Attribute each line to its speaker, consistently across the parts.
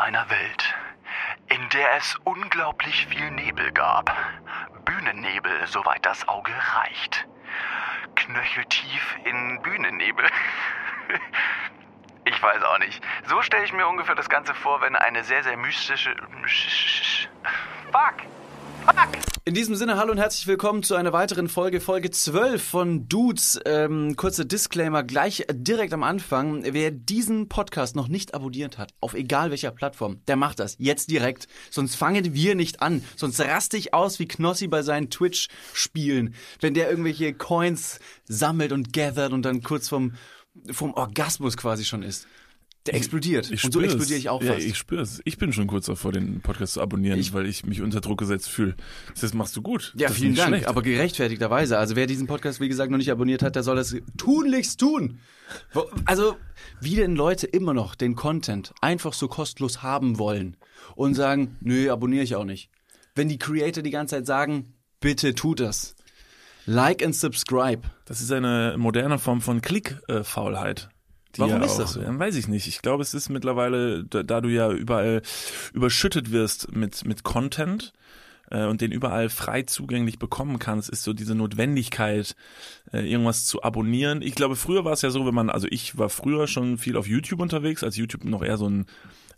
Speaker 1: einer Welt, in der es unglaublich viel Nebel gab. Bühnennebel, soweit das Auge reicht. Knöcheltief in Bühnennebel. Ich weiß auch nicht. So stelle ich mir ungefähr das Ganze vor, wenn eine sehr, sehr mystische... Fuck! Fuck!
Speaker 2: In diesem Sinne, hallo und herzlich willkommen zu einer weiteren Folge, Folge 12 von Dudes. Ähm, kurzer Disclaimer gleich direkt am Anfang. Wer diesen Podcast noch nicht abonniert hat, auf egal welcher Plattform, der macht das jetzt direkt. Sonst fangen wir nicht an. Sonst raste ich aus wie Knossi bei seinen Twitch-Spielen, wenn der irgendwelche Coins sammelt und gathert und dann kurz vom, vom Orgasmus quasi schon ist. Der explodiert.
Speaker 3: Ich
Speaker 2: und so explodiere ich auch
Speaker 3: Ja,
Speaker 2: fast.
Speaker 3: ich spüre es. Ich bin schon kurz davor, den Podcast zu abonnieren,
Speaker 2: Ich-
Speaker 3: weil ich mich unter Druck gesetzt fühle. Das machst du gut.
Speaker 2: Ja,
Speaker 3: das
Speaker 2: vielen Dank,
Speaker 3: schlecht.
Speaker 2: aber gerechtfertigterweise. Also wer diesen Podcast, wie gesagt, noch nicht abonniert hat, der soll das tunlichst tun. Also, wie denn Leute immer noch den Content einfach so kostenlos haben wollen und sagen, nö, abonniere ich auch nicht. Wenn die Creator die ganze Zeit sagen, bitte tut das. Like and subscribe.
Speaker 3: das ist eine moderne Form von Klickfaulheit.
Speaker 2: Warum ist das so?
Speaker 3: Ja, weiß ich nicht. Ich glaube, es ist mittlerweile, da, da du ja überall überschüttet wirst mit, mit Content äh, und den überall frei zugänglich bekommen kannst, ist so diese Notwendigkeit, äh, irgendwas zu abonnieren. Ich glaube, früher war es ja so, wenn man, also ich war früher schon viel auf YouTube unterwegs, als YouTube noch eher so ein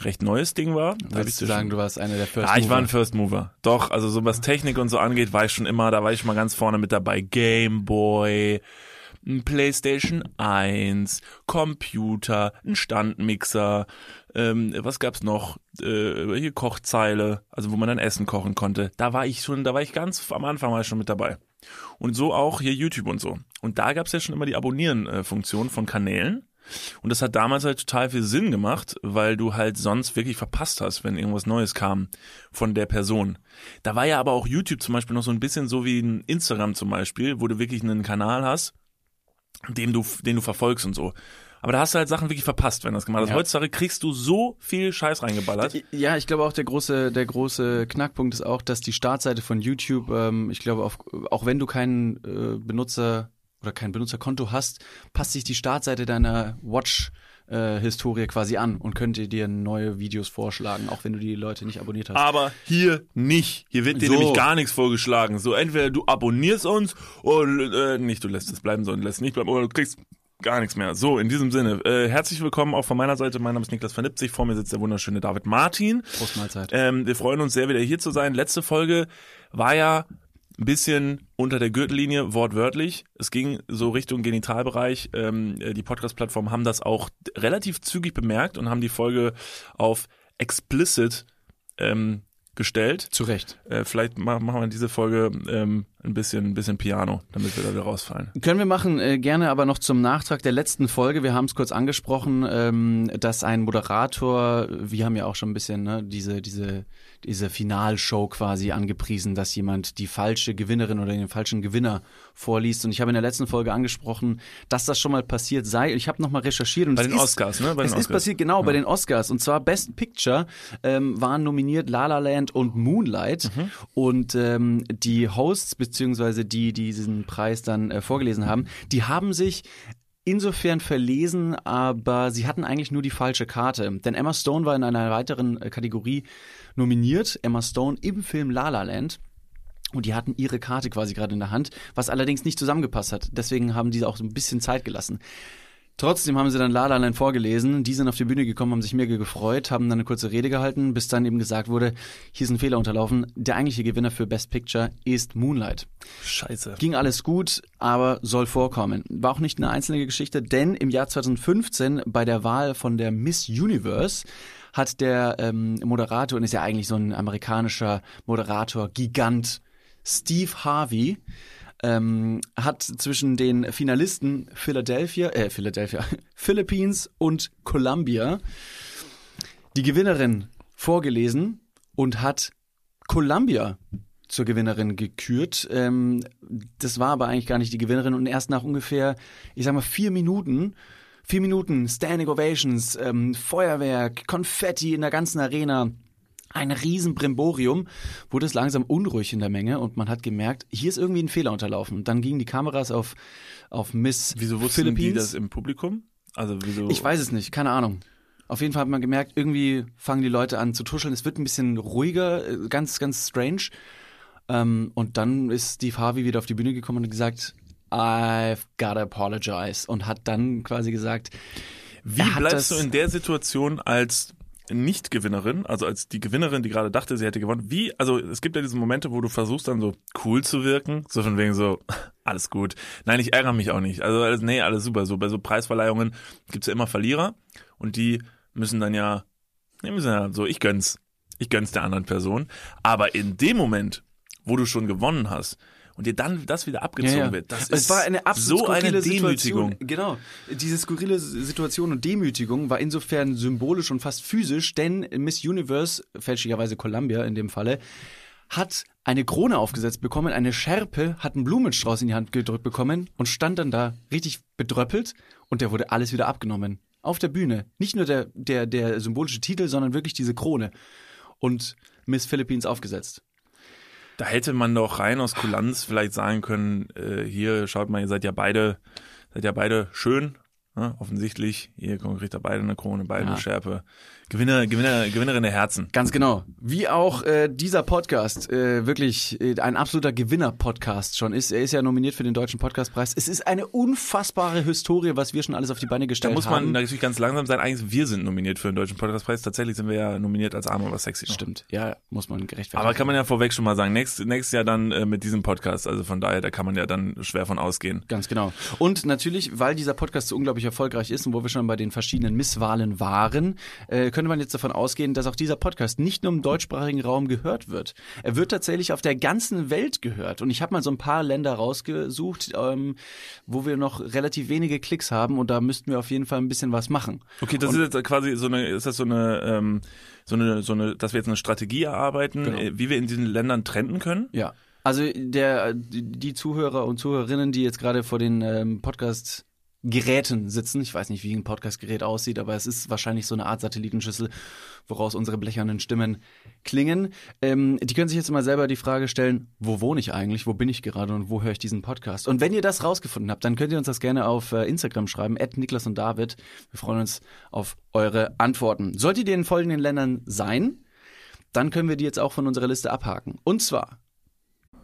Speaker 3: recht neues Ding war. Da
Speaker 2: Würdest du sagen,
Speaker 3: schon-
Speaker 2: du warst einer der First
Speaker 3: ja, ich war ein
Speaker 2: Mover?
Speaker 3: First Mover. Doch, also so was Technik und so angeht, war ich schon immer, da war ich schon mal ganz vorne mit dabei. Game Boy, ein PlayStation 1, Computer, ein Standmixer, ähm, was gab's noch? Äh, hier Kochzeile, also wo man dann Essen kochen konnte. Da war ich schon, da war ich ganz am Anfang ich schon mit dabei. Und so auch hier YouTube und so. Und da gab's ja schon immer die Abonnieren-Funktion von Kanälen. Und das hat damals halt total viel Sinn gemacht, weil du halt sonst wirklich verpasst hast, wenn irgendwas Neues kam von der Person. Da war ja aber auch YouTube zum Beispiel noch so ein bisschen so wie ein Instagram zum Beispiel, wo du wirklich einen Kanal hast, dem du, den du verfolgst und so. Aber da hast du halt Sachen wirklich verpasst, wenn du das gemacht hast.
Speaker 2: Ja.
Speaker 3: Heutzutage kriegst du so viel Scheiß reingeballert.
Speaker 2: Ja, ich glaube auch der große, der große Knackpunkt ist auch, dass die Startseite von YouTube, ähm, ich glaube, auf, auch wenn du keinen äh, Benutzer oder kein Benutzerkonto hast, passt sich die Startseite deiner Watch äh, Historie quasi an und könnte dir neue Videos vorschlagen, auch wenn du die Leute nicht abonniert hast.
Speaker 3: Aber hier nicht. Hier wird dir
Speaker 2: So.
Speaker 3: nämlich gar nichts vorgeschlagen. So, entweder du abonnierst uns oder äh, nicht, du lässt es bleiben, sondern lässt es nicht bleiben oder du kriegst gar nichts mehr. So, in diesem Sinne, äh, herzlich willkommen auch von meiner Seite. Mein Name ist Niklas Vernipzig. Vor mir sitzt der wunderschöne David Martin.
Speaker 2: Prost Mahlzeit.
Speaker 3: Ähm, wir freuen uns sehr, wieder hier zu sein. Letzte Folge war ja ein bisschen unter der Gürtellinie, wortwörtlich. Es ging so Richtung Genitalbereich. Ähm, äh, die Podcast-Plattformen haben das auch relativ zügig bemerkt und haben die Folge auf explicit ähm, gestellt.
Speaker 2: Zu Recht.
Speaker 3: Äh, vielleicht ma- machen wir diese Folge ähm, ein bisschen, ein bisschen Piano, damit wir da wieder rausfallen.
Speaker 2: Können wir machen, äh, gerne aber noch zum Nachtrag der letzten Folge. Wir haben es kurz angesprochen, ähm, dass ein Moderator, wir haben ja auch schon ein bisschen ne, diese, diese, diese Finalshow quasi angepriesen, dass jemand die falsche Gewinnerin oder den falschen Gewinner vorliest. Und ich habe in der letzten Folge angesprochen, dass das schon mal passiert sei. Ich habe nochmal recherchiert. Und
Speaker 3: Bei den
Speaker 2: ist,
Speaker 3: Oscars, ne? Bei
Speaker 2: es
Speaker 3: den
Speaker 2: ist
Speaker 3: Oscars.
Speaker 2: passiert, genau, bei den Oscars. Und zwar Best Picture ähm, waren nominiert La La Land und Moonlight.
Speaker 3: Mhm.
Speaker 2: Und ähm, die Hosts, beziehungsweise die, die diesen Preis dann äh, vorgelesen haben, die haben sich insofern verlesen, aber sie hatten eigentlich nur die falsche Karte. Denn Emma Stone war in einer weiteren äh, Kategorie nominiert. Emma Stone im Film La La Land. Und die hatten ihre Karte quasi gerade in der Hand, was allerdings nicht zusammengepasst hat. Deswegen haben die auch so ein bisschen Zeit gelassen. Trotzdem haben sie dann La La Land vorgelesen. Die sind auf die Bühne gekommen, haben sich mega gefreut, haben dann eine kurze Rede gehalten, bis dann eben gesagt wurde, hier ist ein Fehler unterlaufen. Der eigentliche Gewinner für Best Picture ist Moonlight.
Speaker 3: Scheiße.
Speaker 2: Ging alles gut, aber soll vorkommen. War auch nicht eine einzelne Geschichte, denn im Jahr 2015 bei der Wahl von der Miss Universe hat der ähm, Moderator, und ist ja eigentlich so ein amerikanischer Moderator, Gigant, Steve Harvey, ähm, hat zwischen den Finalisten Philadelphia, äh, Philadelphia, Philippines und Columbia die Gewinnerin vorgelesen und hat Columbia zur Gewinnerin gekürt. Ähm, das war aber eigentlich gar nicht die Gewinnerin und erst nach ungefähr, ich sag mal, vier Minuten, vier Minuten Standing Ovations, ähm, Feuerwerk, Konfetti in der ganzen Arena, ein riesen Brimborium, wurde es langsam unruhig in der Menge und man hat gemerkt, hier ist irgendwie ein Fehler unterlaufen. Und dann gingen die Kameras auf, auf Miss
Speaker 3: Wieso wussten
Speaker 2: Philippines.
Speaker 3: die das im Publikum? Also wieso?
Speaker 2: Ich weiß es nicht, keine Ahnung. Auf jeden Fall hat man gemerkt, irgendwie fangen die Leute an zu tuscheln. Es wird ein bisschen ruhiger, äh, ganz, ganz strange. Ähm, und dann ist Steve Harvey wieder auf die Bühne gekommen und gesagt, I've gotta apologize. Und hat dann quasi gesagt,
Speaker 3: Wie bleibst du in der Situation als Nicht-Gewinnerin, also als die Gewinnerin, die gerade dachte, sie hätte gewonnen? Wie, also es gibt ja diese Momente, wo du versuchst dann so cool zu wirken, so von wegen so, alles gut. Nein, ich ärgere mich auch nicht. Also alles, nee, alles super. So bei so Preisverleihungen gibt's ja immer Verlierer und die müssen dann ja, die müssen ja so, ich gönn's. Ich gönn's der anderen Person. Aber in dem Moment, wo du schon gewonnen hast und dir dann das wieder abgezogen wird, das
Speaker 2: es
Speaker 3: ist
Speaker 2: war eine absolut
Speaker 3: so eine Demütigung.
Speaker 2: Situation. Genau. Diese skurrile Situation und Demütigung war insofern symbolisch und fast physisch, denn Miss Universe, fälschlicherweise Columbia in dem Falle, hat eine Krone aufgesetzt bekommen, eine Schärpe, hat einen Blumenstrauß in die Hand gedrückt bekommen und stand dann da richtig bedröppelt und der wurde alles wieder abgenommen. Auf der Bühne. Nicht nur der, der, der symbolische Titel, sondern wirklich diese Krone. Und Miss Philippines aufgesetzt.
Speaker 3: Da hätte man doch rein aus Kulanz vielleicht sagen können, äh, hier schaut mal, ihr seid ja beide, seid ja beide schön, ne? offensichtlich. Ihr kriegt da beide eine Krone, beide
Speaker 2: Ja.
Speaker 3: eine Schärpe. Gewinner, Gewinner, Gewinnerin der Herzen.
Speaker 2: Ganz genau. Wie auch äh, dieser Podcast äh, wirklich äh, ein absoluter Gewinner-Podcast schon ist. Er ist ja nominiert für den Deutschen Podcastpreis. Es ist eine unfassbare Historie, was wir schon alles auf die Beine
Speaker 3: Da
Speaker 2: gestellt
Speaker 3: muss man
Speaker 2: haben.
Speaker 3: natürlich ganz langsam sein. Eigentlich, wir sind nominiert für den Deutschen Podcastpreis. Tatsächlich sind wir ja nominiert als Arme aber sexy. noch.
Speaker 2: Stimmt, ja, muss man gerechtfertigen.
Speaker 3: Aber kann man ja vorweg schon mal sagen, nächstes, nächstes Jahr dann äh, mit diesem Podcast. Also von daher, da kann man ja dann schwer von ausgehen.
Speaker 2: Ganz genau. Und natürlich, weil dieser Podcast so unglaublich erfolgreich ist und wo wir schon bei den verschiedenen Misswahlen waren, äh, könnte man jetzt davon ausgehen, dass auch dieser Podcast nicht nur im deutschsprachigen Raum gehört wird. Er wird tatsächlich auf der ganzen Welt gehört. Und ich habe mal so ein paar Länder rausgesucht, ähm, wo wir noch relativ wenige Klicks haben und da müssten wir auf jeden Fall ein bisschen was machen.
Speaker 3: Okay, das ist jetzt quasi so eine, ist das so eine, ähm, so eine, so eine, dass wir jetzt eine Strategie erarbeiten,
Speaker 2: Genau.
Speaker 3: äh, wie wir in diesen Ländern trenden können?
Speaker 2: Ja. Also der, die die Zuhörer und Zuhörerinnen, die jetzt gerade vor den ähm, Podcast Geräten sitzen. Ich weiß nicht, wie ein Podcastgerät aussieht, aber es ist wahrscheinlich so eine Art Satellitenschüssel, woraus unsere blechernen Stimmen klingen. Ähm, die können sich jetzt mal selber die Frage stellen, wo wohne ich eigentlich, wo bin ich gerade und wo höre ich diesen Podcast? Und wenn ihr das rausgefunden habt, dann könnt ihr uns das gerne auf äh, Instagram schreiben, at Niklas und David. Wir freuen uns auf eure Antworten. Solltet ihr in folgenden Ländern sein, dann können wir die jetzt auch von unserer Liste abhaken. Und zwar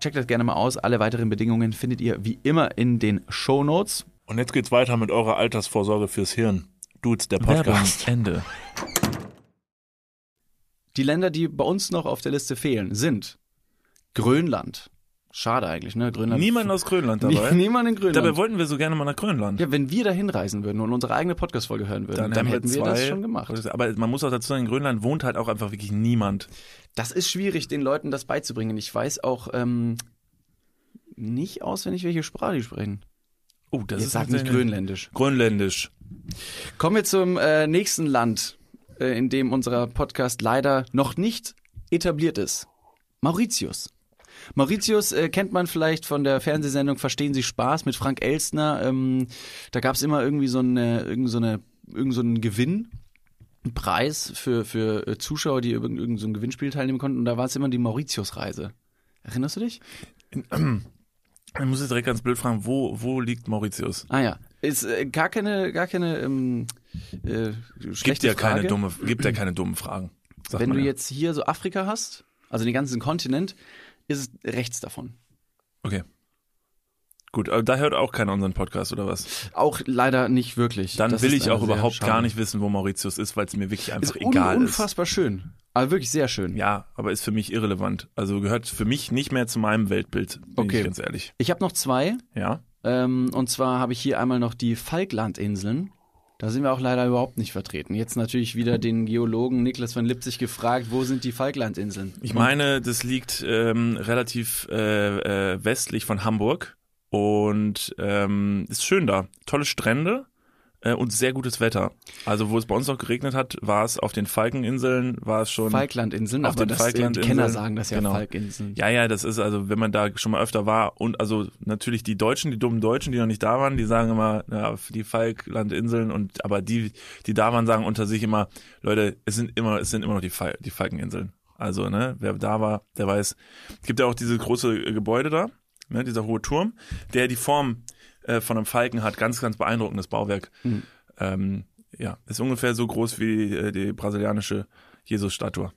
Speaker 2: Checkt das gerne mal aus. Alle weiteren Bedingungen findet ihr wie immer in den Show Notes.
Speaker 3: Und jetzt geht's weiter mit eurer Altersvorsorge fürs Hirn. Dudes, der Podcast. Ende.
Speaker 2: Die Länder, die bei uns noch auf der Liste fehlen, sind Grönland. Schade eigentlich, ne? Grönland.
Speaker 3: Niemand aus Grönland dabei.
Speaker 2: Niemand in Grönland.
Speaker 3: Dabei wollten wir so gerne mal nach Grönland.
Speaker 2: ja, wenn wir da hinreisen würden und unsere eigene Podcast-Folge hören würden, dann, hätten wir das schon gemacht.
Speaker 3: Aber man muss auch dazu sagen, in Grönland wohnt halt auch einfach wirklich niemand.
Speaker 2: Das ist schwierig, den Leuten das beizubringen. Ich weiß auch ähm, nicht auswendig, welche Sprache die sprechen.
Speaker 3: Oh, das
Speaker 2: Jetzt
Speaker 3: ist
Speaker 2: sag nicht Grönländisch.
Speaker 3: Grönländisch.
Speaker 2: Kommen wir zum äh, nächsten Land, äh, in dem unser Podcast leider noch nicht etabliert ist. Mauritius. Mauritius äh, kennt man vielleicht von der Fernsehsendung Verstehen Sie Spaß mit Frank Elstner. Ähm, da gab es immer irgendwie so eine, irgend so eine, irgend so einen Gewinn. einen Preis für, für äh, Zuschauer, die irgend, irgend so ein Gewinnspiel teilnehmen konnten. Und da war es immer die Mauritius-Reise. Erinnerst du dich?
Speaker 3: Ich muss jetzt direkt ganz blöd fragen, wo, wo liegt Mauritius?
Speaker 2: Ah ja. Ist äh, gar keine, gar keine ähm, äh,
Speaker 3: Gibt ja keine
Speaker 2: Frage.
Speaker 3: dumme, gibt ja keine dummen Fragen.
Speaker 2: Wenn du
Speaker 3: ja.
Speaker 2: jetzt hier so Afrika hast, also den ganzen Kontinent, ist es rechts davon.
Speaker 3: Okay. Gut, aber da hört auch keiner unseren Podcast oder was?
Speaker 2: Auch leider nicht wirklich.
Speaker 3: Dann
Speaker 2: Das
Speaker 3: will ich auch
Speaker 2: also
Speaker 3: überhaupt
Speaker 2: schade.
Speaker 3: gar nicht wissen, wo Mauritius ist, weil es mir wirklich einfach
Speaker 2: Ist un
Speaker 3: egal ist.
Speaker 2: unfassbar schön. Aber wirklich sehr schön.
Speaker 3: Ja, aber ist für mich irrelevant. Also gehört für mich nicht mehr zu meinem Weltbild, bin
Speaker 2: Okay.
Speaker 3: ich ganz ehrlich.
Speaker 2: Ich habe noch zwei.
Speaker 3: Ja?
Speaker 2: Ähm, und zwar habe ich hier einmal noch die Falklandinseln. Da sind wir auch leider überhaupt nicht vertreten. Jetzt natürlich wieder den Geologen Niklas von Lipzig gefragt, wo sind die Falklandinseln?
Speaker 3: Ich meine, das liegt ähm, relativ äh, äh, westlich von Hamburg und ähm, ist schön da. Tolle Strände äh, und sehr gutes Wetter. Also wo es bei uns noch geregnet hat, war es auf den Falkeninseln, war es schon.
Speaker 2: Falklandinseln,
Speaker 3: Auf
Speaker 2: aber
Speaker 3: den
Speaker 2: das,
Speaker 3: Falklandinseln,
Speaker 2: die Kenner sagen das ja
Speaker 3: genau.
Speaker 2: Falkinseln.
Speaker 3: Ja, ja, das ist also, wenn man da schon mal öfter war und also natürlich die Deutschen, die dummen Deutschen, die noch nicht da waren, die sagen immer, ja, die Falklandinseln und aber die, die da waren, sagen unter sich immer, Leute, es sind immer, es sind immer noch die, Fal die Falkeninseln. Also, ne, wer da war, der weiß. Es gibt ja auch diese große äh, Gebäude da, ne, dieser hohe Turm, der die Form äh, von einem Falken hat, ganz, ganz beeindruckendes Bauwerk.
Speaker 2: Mhm.
Speaker 3: Ähm, ja, ist ungefähr so groß wie äh, die brasilianische Jesus-Statue.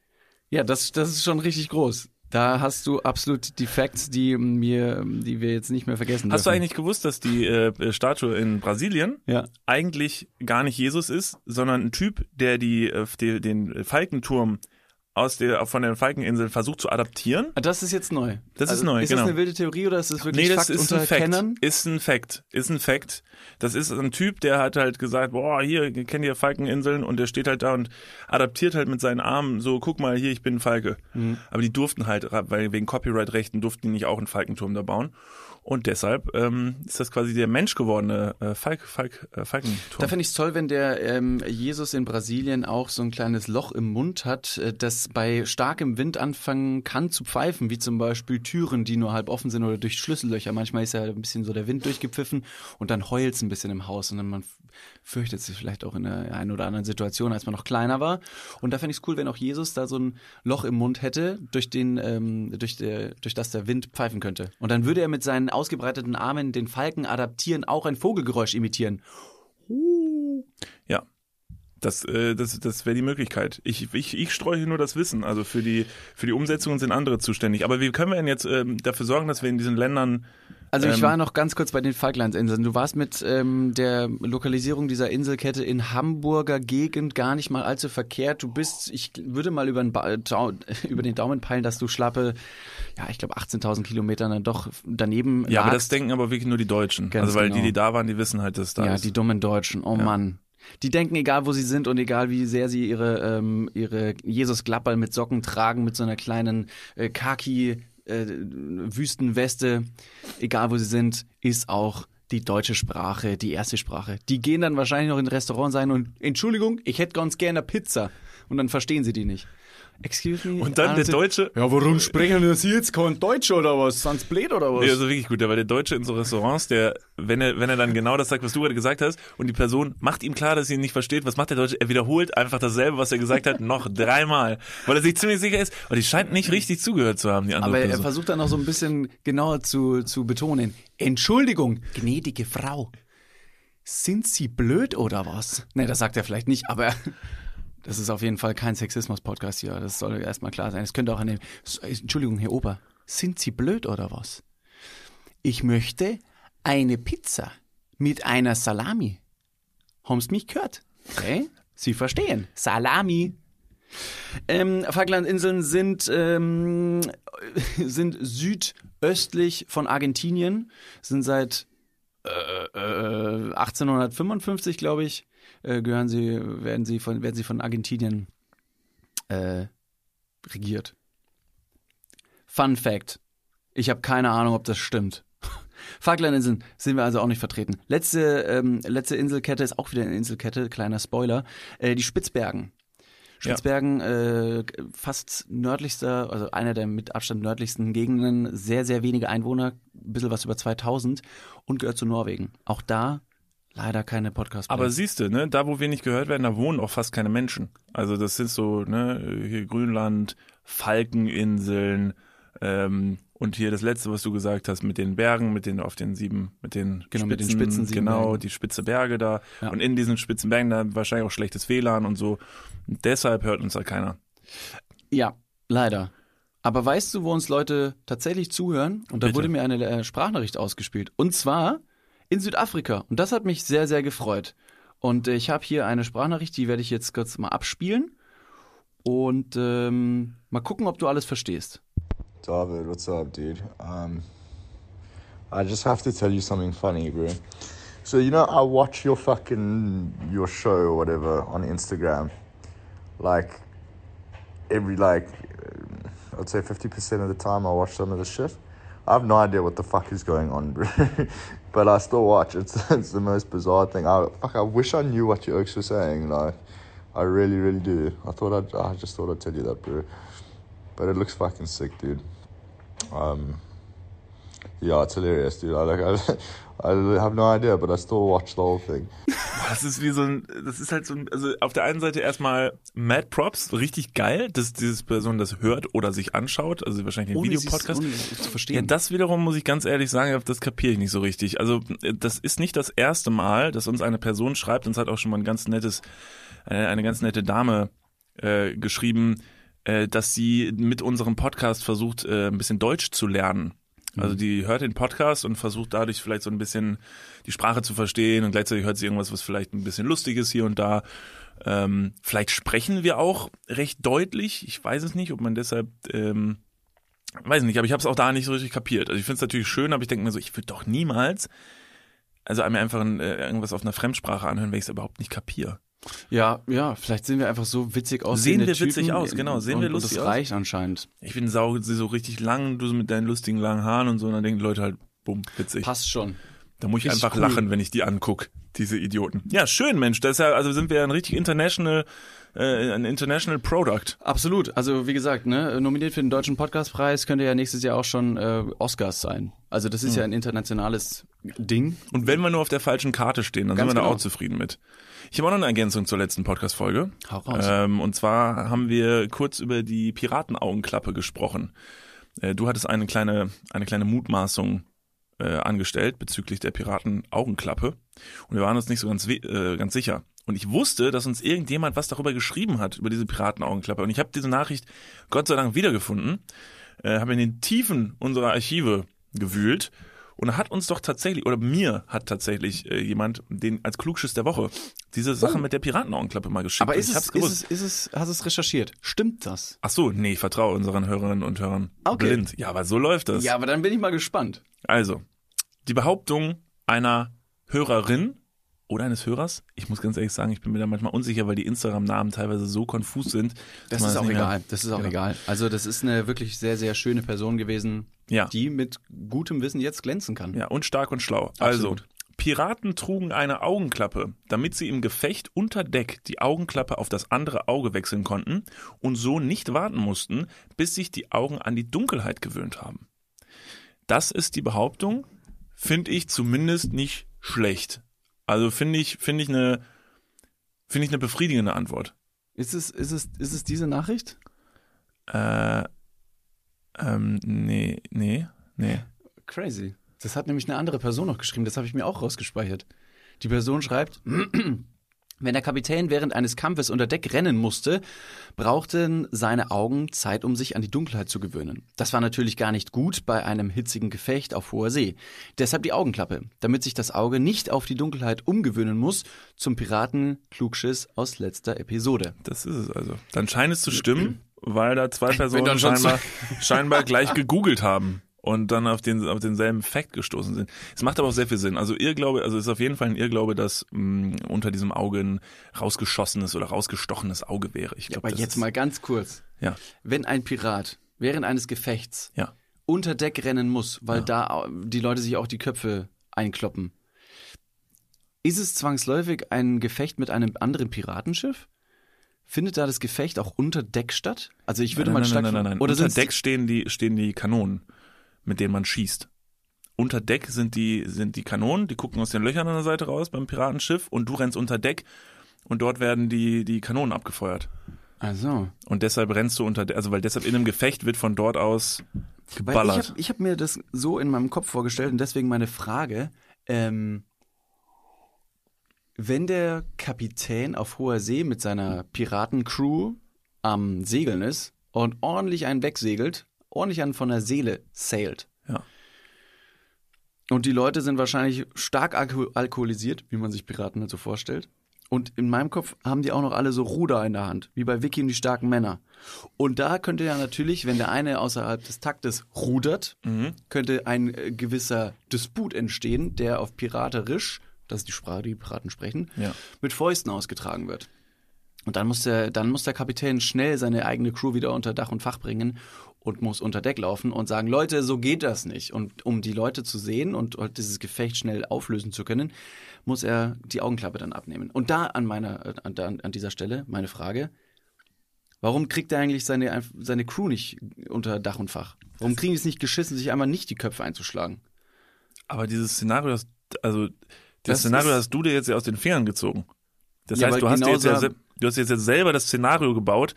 Speaker 2: Ja, das, das ist schon richtig groß. Da hast du absolut die Facts, die mir, die wir jetzt nicht mehr vergessen
Speaker 3: Hast du
Speaker 2: dürfen.
Speaker 3: eigentlich gewusst, dass die äh, Statue in Brasilien
Speaker 2: Ja.
Speaker 3: eigentlich gar nicht Jesus ist, sondern ein Typ, der die, äh, die den Falkenturm aus der von der Falkeninsel versucht zu adaptieren?
Speaker 2: Ah, Das ist jetzt neu.
Speaker 3: Das ist neu,
Speaker 2: Ist
Speaker 3: genau.
Speaker 2: das eine wilde Theorie oder ist das wirklich
Speaker 3: Nee, das
Speaker 2: Fakt
Speaker 3: ist
Speaker 2: unter
Speaker 3: ein Fact.
Speaker 2: Kennern?
Speaker 3: Ist ein Fact. Ist ein Fact. Das ist ein Typ, der hat halt gesagt, boah, hier, kennt ihr Falkeninseln? Und der steht halt da und adaptiert halt mit seinen Armen so, guck mal, hier, ich bin ein Falke.
Speaker 2: Mhm.
Speaker 3: Aber die durften halt, weil wegen Copyright-Rechten durften die nicht auch einen Falkenturm da bauen. Und deshalb ähm, ist das quasi der menschgewordene äh, Falk, Falk, äh, Falkenturm.
Speaker 2: Da fände ich es toll, wenn der ähm, Jesus in Brasilien auch so ein kleines Loch im Mund hat, äh, das bei starkem Wind anfangen kann zu pfeifen, wie zum Beispiel Türen, die nur halb offen sind oder durch Schlüssellöcher. Manchmal ist ja ein bisschen so der Wind durchgepfiffen und dann heult es ein bisschen im Haus und dann man fürchtet sich vielleicht auch in der einen oder anderen Situation, als man noch kleiner war. Und da fände ich es cool, wenn auch Jesus da so ein Loch im Mund hätte, durch den, ähm, durch, der, durch das der Wind pfeifen könnte. Und dann würde er mit seinen ausgebreiteten Armen den Falken adaptieren, auch ein Vogelgeräusch imitieren.
Speaker 3: Ja. Das, äh, das, das wäre die Möglichkeit. Ich, ich, ich streue hier nur das Wissen. Also für die, für die Umsetzung sind andere zuständig. Aber wie können wir denn jetzt ähm, dafür sorgen, dass wir in diesen Ländern
Speaker 2: Also ich
Speaker 3: Ähm,
Speaker 2: war noch ganz kurz bei den Falklandsinseln. Du warst mit ähm, der Lokalisierung dieser Inselkette in Hamburger Gegend gar nicht mal allzu verkehrt. Du bist, ich würde mal über den, ba Dau über den Daumen peilen, dass du schlappe, ja, ich glaube 18.000 Kilometer dann doch daneben
Speaker 3: Ja, aber das
Speaker 2: lagst.
Speaker 3: denken aber wirklich nur die Deutschen.
Speaker 2: Ganz
Speaker 3: also weil
Speaker 2: genau.
Speaker 3: die, die da waren, die wissen halt, dass da
Speaker 2: Ja,
Speaker 3: ist.
Speaker 2: die dummen Deutschen. Oh
Speaker 3: Ja.
Speaker 2: Mann. Die denken, egal wo sie sind und egal wie sehr sie ihre, ähm, ihre Jesus-Glapperl mit Socken tragen, mit so einer kleinen äh, Kaki äh, Wüstenweste, egal wo sie sind, ist auch die deutsche Sprache, die erste Sprache. Die gehen dann wahrscheinlich noch in ein Restaurant sein und Entschuldigung, ich hätte ganz gerne Pizza. Und dann verstehen sie die nicht. Excuse me.
Speaker 3: Und dann der Deutsche,
Speaker 2: Ja, warum sprechen wir Sie jetzt kein Deutsch oder was? Sonst blöd oder was?
Speaker 3: Ja, also wirklich gut, aber der Deutsche in so Restaurants, der, wenn er, wenn er dann genau das sagt, was du gerade gesagt hast, und die Person macht ihm klar, dass sie ihn nicht versteht, was macht der Deutsche? Er wiederholt einfach dasselbe, was er gesagt hat, noch dreimal, weil er sich ziemlich sicher ist, und die scheint nicht richtig zugehört zu haben, die andere
Speaker 2: Aber er
Speaker 3: Person.
Speaker 2: versucht dann noch so ein bisschen genauer zu, zu betonen. Entschuldigung, gnädige Frau. Sind Sie blöd oder was? Ne, das sagt er vielleicht nicht, aber das ist auf jeden Fall kein Sexismus-Podcast hier. Das soll erstmal klar sein. Es könnte auch an dem. Entschuldigung, Herr Ober. Sind Sie blöd oder was? Ich möchte eine Pizza mit einer Salami. Haben's mich gehört? Okay? Sie verstehen. Salami. Ähm, Falklandinseln sind, ähm, sind südöstlich von Argentinien, sind seit äh, äh, 1855, glaube ich, äh, gehören sie, werden sie von, werden sie von Argentinien äh, regiert. Fun Fact. Ich habe keine Ahnung, ob das stimmt. Falklandinseln sind wir also auch nicht vertreten. Letzte, ähm, letzte Inselkette ist auch wieder eine Inselkette, kleiner Spoiler. Äh, die Spitzbergen. Spitzbergen, äh, fast nördlichster, also einer der mit Abstand nördlichsten Gegenden, sehr, sehr wenige Einwohner, ein bisschen was über 2000 und gehört zu Norwegen. Auch da leider keine podcast
Speaker 3: Aber siehst du, ne, da wo wir nicht gehört werden, da wohnen auch fast keine Menschen. Also das sind so, ne, hier Grünland, Falkeninseln, ähm, und hier das letzte, was du gesagt hast, mit den Bergen, mit den auf den sieben, mit den
Speaker 2: Genau, mit den
Speaker 3: Spitzen,
Speaker 2: spitzen
Speaker 3: genau,
Speaker 2: Bergen.
Speaker 3: die spitze Berge da.
Speaker 2: Ja.
Speaker 3: Und in diesen spitzen Bergen da wahrscheinlich auch schlechtes WLAN und so. Und deshalb hört uns da keiner.
Speaker 2: Ja, leider. Aber weißt du, wo uns Leute tatsächlich zuhören? Und da
Speaker 3: Bitte.
Speaker 2: wurde mir eine äh, Sprachnachricht ausgespielt. Und zwar in Südafrika. Und das hat mich sehr, sehr gefreut. Und äh, ich habe hier eine Sprachnachricht, die werde ich jetzt kurz mal abspielen. Und ähm, mal gucken, ob du alles verstehst.
Speaker 4: David, what's up, dude? Um, I just have to tell you something funny, bro. So you know, I watch your fucking your show or whatever on Instagram, like every like I'd say fifty percent of the time I watch some of the shit. I have no idea what the fuck is going on, bro. but I still watch. It's it's the most bizarre thing. I fuck. I wish I knew what your oaks were saying. Like, I really, really do. I thought I'd. I just thought I'd tell you that, bro. But it looks fucking sick, dude. Um, yeah, it's hilarious, dude. I like. I, I have no idea, but I still watch the whole thing.
Speaker 3: Das ist wie so ein, das ist halt so ein, also auf der einen Seite erstmal Mad Props, richtig geil, dass diese Person das hört oder sich anschaut, also wahrscheinlich den Videopodcast.
Speaker 2: zu
Speaker 3: Ja,
Speaker 2: verstehen.
Speaker 3: das wiederum muss ich ganz ehrlich sagen, das kapiere ich nicht so richtig. Also äh, das ist nicht das erste Mal, dass uns eine Person schreibt, uns hat auch schon mal ein ganz nettes, eine, eine ganz nette Dame äh, geschrieben, äh, dass sie mit unserem Podcast versucht, äh, ein bisschen Deutsch zu lernen. Also die hört den Podcast und versucht dadurch vielleicht so ein bisschen die Sprache zu verstehen und gleichzeitig hört sie irgendwas, was vielleicht ein bisschen lustig ist hier und da. Ähm, vielleicht sprechen wir auch recht deutlich. Ich weiß es nicht, ob man deshalb ähm, weiß nicht, aber ich habe es auch da nicht so richtig kapiert. Also ich finde es natürlich schön, aber ich denke mir so, ich würde doch niemals, also mir einfach ein, äh, irgendwas auf einer Fremdsprache anhören, wenn ich es überhaupt nicht kapiere.
Speaker 2: Ja, ja, vielleicht sehen wir einfach so witzig aus.
Speaker 3: Sehen wir witzig aus, genau, sehen
Speaker 2: und,
Speaker 3: wir
Speaker 2: und
Speaker 3: lustig
Speaker 2: das
Speaker 3: aus?
Speaker 2: reicht anscheinend.
Speaker 3: Ich bin sau sie so richtig lang, du mit deinen lustigen langen Haaren und so, und dann denken die Leute halt, bumm, witzig.
Speaker 2: Passt schon.
Speaker 3: Da muss ich
Speaker 2: Richtig
Speaker 3: einfach
Speaker 2: cool.
Speaker 3: lachen, wenn ich die anguck, diese Idioten. Ja, schön, Mensch. Das ist ja, also sind wir ja ein richtig international, äh, ein international Product.
Speaker 2: Absolut. Also wie gesagt, ne, nominiert für den Deutschen Podcastpreis könnte ja nächstes Jahr auch schon äh, Oscars sein. Also das ist ja ein internationales Ding.
Speaker 3: Und wenn wir nur auf der falschen Karte stehen, dann
Speaker 2: Ganz
Speaker 3: sind wir da
Speaker 2: genau.
Speaker 3: auch zufrieden mit. Ich habe auch noch eine Ergänzung zur letzten Podcast-Folge.
Speaker 2: Hau raus.
Speaker 3: Ähm, und zwar haben wir kurz über die Piratenaugenklappe gesprochen. Äh, du hattest eine kleine, eine kleine Mutmaßung äh, angestellt bezüglich der Piratenaugenklappe. Und wir waren uns nicht so ganz, äh, ganz sicher. Und ich wusste, dass uns irgendjemand was darüber geschrieben hat, über diese Piratenaugenklappe. Und ich habe diese Nachricht Gott sei Dank wiedergefunden, äh, habe in den Tiefen unserer Archive gewühlt und hat uns doch tatsächlich, oder mir hat tatsächlich äh, jemand den als Klugschiss der Woche diese Sache mit der Piratenaugenklappe mal geschickt.
Speaker 2: Aber ist
Speaker 3: ich
Speaker 2: es, ist es, ist es, hast du es recherchiert? Stimmt das?
Speaker 3: Ach so, nee, ich vertraue unseren Hörerinnen und Hörern
Speaker 2: Okay.
Speaker 3: blind. Ja, aber so läuft das.
Speaker 2: Ja, aber dann bin ich mal gespannt.
Speaker 3: Also, die Behauptung einer Hörerin oder eines Hörers. Ich muss ganz ehrlich sagen, ich bin mir da manchmal unsicher, weil die Instagram-Namen teilweise so konfus sind.
Speaker 2: Das ist auch
Speaker 3: mehr-
Speaker 2: egal. Das ist auch
Speaker 3: Genau.
Speaker 2: egal. Also das ist eine wirklich sehr, sehr schöne Person gewesen,
Speaker 3: Ja.
Speaker 2: die mit gutem Wissen jetzt glänzen kann.
Speaker 3: Ja, und stark und schlau.
Speaker 2: Absolut.
Speaker 3: Also, Piraten trugen eine Augenklappe, damit sie im Gefecht unter Deck die Augenklappe auf das andere Auge wechseln konnten und so nicht warten mussten, bis sich die Augen an die Dunkelheit gewöhnt haben. Das ist die Behauptung, finde ich zumindest nicht schlecht. Also finde ich, finde ich eine, finde ich eine befriedigende Antwort.
Speaker 2: Ist es, ist es, ist es diese Nachricht?
Speaker 3: Äh, ähm, nee, nee, nee.
Speaker 2: Crazy. Das hat nämlich eine andere Person noch geschrieben, das habe ich mir auch rausgespeichert. Die Person schreibt, wenn der Kapitän während eines Kampfes unter Deck rennen musste, brauchten seine Augen Zeit, um sich an die Dunkelheit zu gewöhnen. Das war natürlich gar nicht gut bei einem hitzigen Gefecht auf hoher See. Deshalb die Augenklappe, damit sich das Auge nicht auf die Dunkelheit umgewöhnen muss, zum Piraten Klugschiss aus letzter Episode.
Speaker 3: Das ist es also. Dann scheint es zu stimmen, weil da zwei Personen scheinbar, scheinbar gleich gegoogelt haben und dann auf, den, auf denselben Fact gestoßen sind. Es macht aber auch sehr viel Sinn. Also Irrglaube, also es ist auf jeden Fall ein Irrglaube, dass mh, unter diesem Auge ein rausgeschossenes oder rausgestochenes Auge wäre. Ich glaube,
Speaker 2: Aber
Speaker 3: das
Speaker 2: jetzt
Speaker 3: ist,
Speaker 2: mal ganz kurz.
Speaker 3: Ja,
Speaker 2: Wenn ein Pirat während eines Gefechts
Speaker 3: ja.
Speaker 2: unter Deck rennen muss, weil da au- die Leute sich auch die Köpfe einkloppen, ist es zwangsläufig ein Gefecht mit einem anderen Piratenschiff? Findet da das Gefecht auch unter Deck statt? Also ich würde
Speaker 3: nein,
Speaker 2: mal
Speaker 3: nein,
Speaker 2: stark
Speaker 3: nein, nein, nein.
Speaker 2: oder
Speaker 3: Unter Deck stehen die, stehen die Kanonen, mit denen man schießt. Unter Deck sind die, sind die Kanonen, die gucken aus den Löchern an der Seite raus beim Piratenschiff und du rennst unter Deck und dort werden die, die Kanonen abgefeuert.
Speaker 2: Also,
Speaker 3: Und deshalb rennst du unter, also weil deshalb in einem Gefecht wird von dort aus
Speaker 2: weil ich
Speaker 3: geballert.
Speaker 2: habe ich hab mir das so in meinem Kopf vorgestellt und deswegen meine Frage, ähm, wenn der Kapitän auf hoher See mit seiner Piratencrew am Segeln ist und ordentlich einen wegsegelt, ordentlich einen von der Seele sailt,
Speaker 3: Ja.
Speaker 2: Und die Leute sind wahrscheinlich stark alko alkoholisiert, wie man sich Piraten halt so vorstellt. Und in meinem Kopf haben die auch noch alle so Ruder in der Hand, wie bei Vicky und die starken Männer. Und da könnte ja natürlich, wenn der eine außerhalb des Taktes rudert,
Speaker 3: Mhm.
Speaker 2: könnte ein äh, gewisser Disput entstehen, der auf Piraterisch, das ist die Sprache, die die Piraten sprechen,
Speaker 3: Ja.
Speaker 2: mit Fäusten ausgetragen wird. Und dann muss der, dann muss der Kapitän schnell seine eigene Crew wieder unter Dach und Fach bringen und muss unter Deck laufen und sagen, Leute, so geht das nicht. Und um die Leute zu sehen und dieses Gefecht schnell auflösen zu können, muss er die Augenklappe dann abnehmen. Und da an meiner, an, an dieser Stelle meine Frage, warum kriegt er eigentlich seine, seine Crew nicht unter Dach und Fach? Warum kriegen die es nicht geschissen, sich einmal nicht die Köpfe einzuschlagen?
Speaker 3: Aber dieses Szenario, das, also das,
Speaker 2: Das
Speaker 3: Szenario hast du dir jetzt ja aus den Fingern gezogen. Das
Speaker 2: Ja,
Speaker 3: heißt, du hast, jetzt ja, du hast jetzt selber das Szenario gebaut,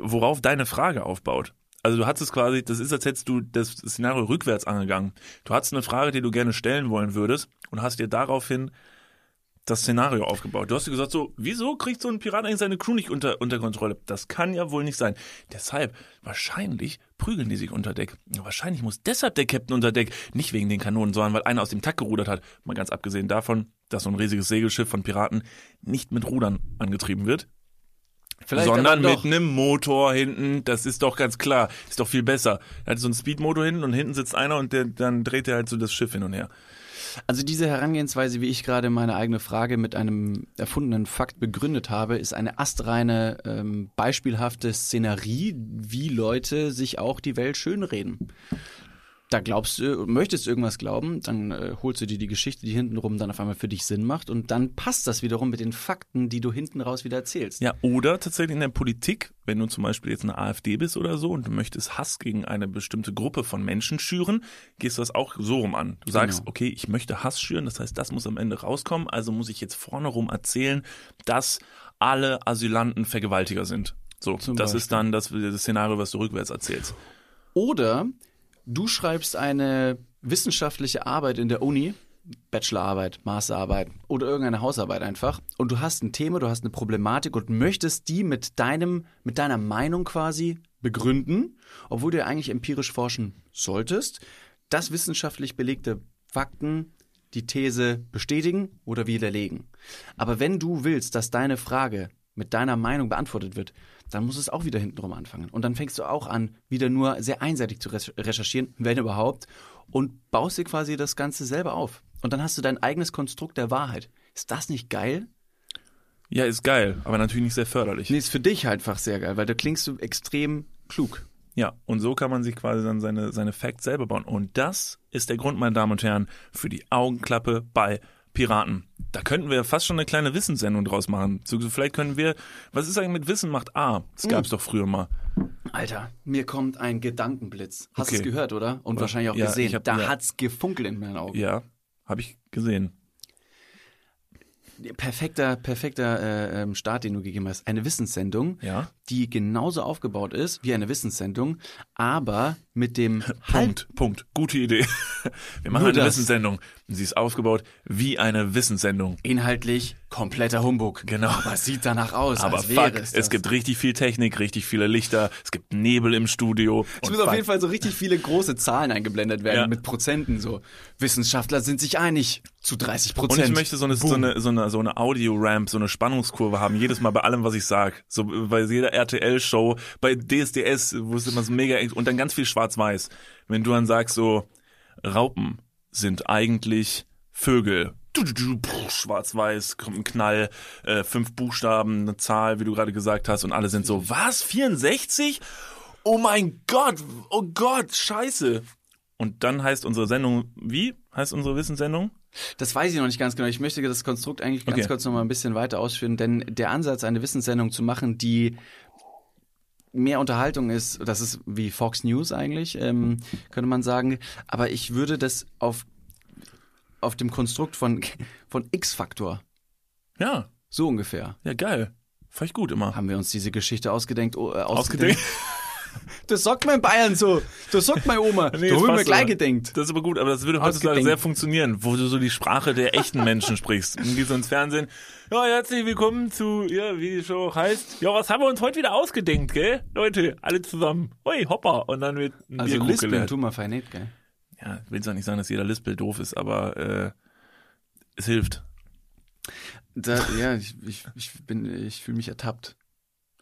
Speaker 3: worauf deine Frage aufbaut. Also du hattest quasi, das ist, als hättest du das Szenario rückwärts angegangen. Du hattest eine Frage, die du gerne stellen wollen würdest und hast dir daraufhin das Szenario aufgebaut. Du hast dir gesagt so, wieso kriegt so ein Pirat eigentlich seine Crew nicht unter, unter Kontrolle? Das kann ja wohl nicht sein. Deshalb, wahrscheinlich prügeln die sich unter Deck. Wahrscheinlich muss deshalb der Captain unter Deck, nicht wegen den Kanonen, sondern weil einer aus dem Takt gerudert hat. Mal ganz abgesehen davon, dass so ein riesiges Segelschiff von Piraten nicht mit Rudern angetrieben wird, sondern
Speaker 2: aber
Speaker 3: mit einem Motor hinten. Das ist doch ganz klar. Ist doch viel besser. Er hat so einen Speedmotor hinten und hinten sitzt einer und der, dann dreht er halt so das Schiff hin und her.
Speaker 2: Also diese Herangehensweise, wie ich gerade meine eigene Frage mit einem erfundenen Fakt begründet habe, ist eine astreine, ähm, beispielhafte Szenerie, wie Leute sich auch die Welt schönreden. Da glaubst du, möchtest irgendwas glauben, dann äh, holst du dir die Geschichte, die hintenrum dann auf einmal für dich Sinn macht und dann passt das wiederum mit den Fakten, die du hinten raus wieder erzählst.
Speaker 3: Ja, oder tatsächlich in der Politik, wenn du zum Beispiel jetzt eine AfD bist oder so und du möchtest Hass gegen eine bestimmte Gruppe von Menschen schüren, gehst du das auch so rum an. Du sagst,
Speaker 2: Genau.
Speaker 3: okay, ich möchte Hass schüren, das heißt, das muss am Ende rauskommen, also muss ich jetzt vorne rum erzählen, dass alle Asylanten Vergewaltiger sind. So,
Speaker 2: Zum
Speaker 3: das
Speaker 2: Beispiel.
Speaker 3: ist dann das, das Szenario, was du rückwärts erzählst.
Speaker 2: Oder du schreibst eine wissenschaftliche Arbeit in der Uni, Bachelorarbeit, Masterarbeit oder irgendeine Hausarbeit einfach und du hast ein Thema, du hast eine Problematik und möchtest die mit deinem, mit deiner Meinung quasi begründen, obwohl du ja eigentlich empirisch forschen solltest, dass wissenschaftlich belegte Fakten die These bestätigen oder widerlegen. Aber wenn du willst, dass deine Frage mit deiner Meinung beantwortet wird, dann muss es auch wieder hintenrum anfangen. Und dann fängst du auch an, wieder nur sehr einseitig zu recherch- recherchieren, wenn überhaupt, und baust dir quasi das Ganze selber auf. Und dann hast du dein eigenes Konstrukt der Wahrheit. Ist das nicht geil?
Speaker 3: Ja, ist geil, aber natürlich nicht sehr förderlich.
Speaker 2: Nee, ist für dich halt einfach sehr geil, weil da klingst du extrem klug.
Speaker 3: Ja, und so kann man sich quasi dann seine, seine Facts selber bauen. Und das ist der Grund, meine Damen und Herren, für die Augenklappe bei Piraten. Da könnten wir fast schon eine kleine Wissenssendung draus machen. So, vielleicht können wir, was ist eigentlich mit Wissen macht A? Das gab es doch früher mal.
Speaker 2: Alter, mir kommt ein Gedankenblitz. Hast du
Speaker 3: Okay.
Speaker 2: es gehört, oder? Und
Speaker 3: Ja,
Speaker 2: wahrscheinlich auch
Speaker 3: ja,
Speaker 2: gesehen.
Speaker 3: hab-
Speaker 2: da
Speaker 3: ja.
Speaker 2: hat's gefunkelt in meinen Augen.
Speaker 3: Ja, habe ich gesehen.
Speaker 2: Perfekter, perfekter äh, ähm, Start, den du gegeben hast. Eine Wissenssendung,
Speaker 3: Ja.
Speaker 2: die genauso aufgebaut ist wie eine Wissenssendung, aber mit dem.
Speaker 3: Punkt, Punkt. Gute Idee. Wir machen
Speaker 2: Nur
Speaker 3: eine
Speaker 2: das.
Speaker 3: Wissenssendung. Sie ist aufgebaut wie eine Wissenssendung.
Speaker 2: Inhaltlich kompletter Humbug.
Speaker 3: Genau.
Speaker 2: Aber es sieht danach aus,
Speaker 3: Aber
Speaker 2: als wäre
Speaker 3: fuck,
Speaker 2: es
Speaker 3: es, gibt richtig viel Technik, richtig viele Lichter, es gibt Nebel im Studio.
Speaker 2: Es
Speaker 3: und
Speaker 2: müssen auf jeden Fall so richtig viele große Zahlen eingeblendet werden
Speaker 3: Ja.
Speaker 2: mit Prozenten so. Wissenschaftler sind sich einig zu 30%
Speaker 3: Und
Speaker 2: Prozent.
Speaker 3: ich möchte so eine, so eine, so eine, so eine Audio-Ramp, so eine Spannungskurve haben, jedes Mal bei allem, was ich sag. So bei jeder RTL-Show, bei DSDS, wo es immer so mega, und dann ganz viel schwarz-weiß. Wenn du dann sagst so, Raupen sind eigentlich Vögel. Schwarz-weiß, kommt ein Knall, äh, fünf Buchstaben, eine Zahl, wie du gerade gesagt hast, und alle sind so, was, 64? Oh mein Gott, oh Gott, scheiße. Und dann heißt unsere Sendung, wie heißt unsere Wissenssendung?
Speaker 2: Das weiß ich noch nicht ganz genau. Ich möchte das Konstrukt eigentlich ganz
Speaker 3: Okay.
Speaker 2: kurz noch mal ein bisschen weiter ausführen, denn der Ansatz, eine Wissenssendung zu machen, die mehr Unterhaltung ist, das ist wie Fox News eigentlich, ähm, könnte man sagen. Aber ich würde das auf, auf dem Konstrukt von, von X-Faktor,
Speaker 3: Ja,
Speaker 2: so ungefähr,
Speaker 3: ja, geil. Ich gut immer.
Speaker 2: haben wir uns diese Geschichte ausgedenkt. Oh, äh,
Speaker 3: Ausgedenkt?
Speaker 2: Das sagt man in Bayern so. Das sagt meine Oma.
Speaker 3: Nee,
Speaker 2: da haben wir
Speaker 3: fast
Speaker 2: gleich gedenkt.
Speaker 3: Das ist aber gut, aber das würde heutzutage sehr funktionieren, wo du so die Sprache der echten Menschen sprichst. Und gehst so ins Fernsehen. Ja, herzlich willkommen zu, ja, wie die Show heißt. Ja, was haben wir uns heute wieder ausgedenkt, gell? Leute, alle zusammen. Ui, hoppa. Und dann wird ein
Speaker 2: Also Lispeln tun wir fein nicht, gell?
Speaker 3: Ja, ich will zwar nicht sagen, dass jeder Lispel doof ist, aber äh, es hilft.
Speaker 2: Da, ja, ich, ich, ich bin, ich fühle mich ertappt.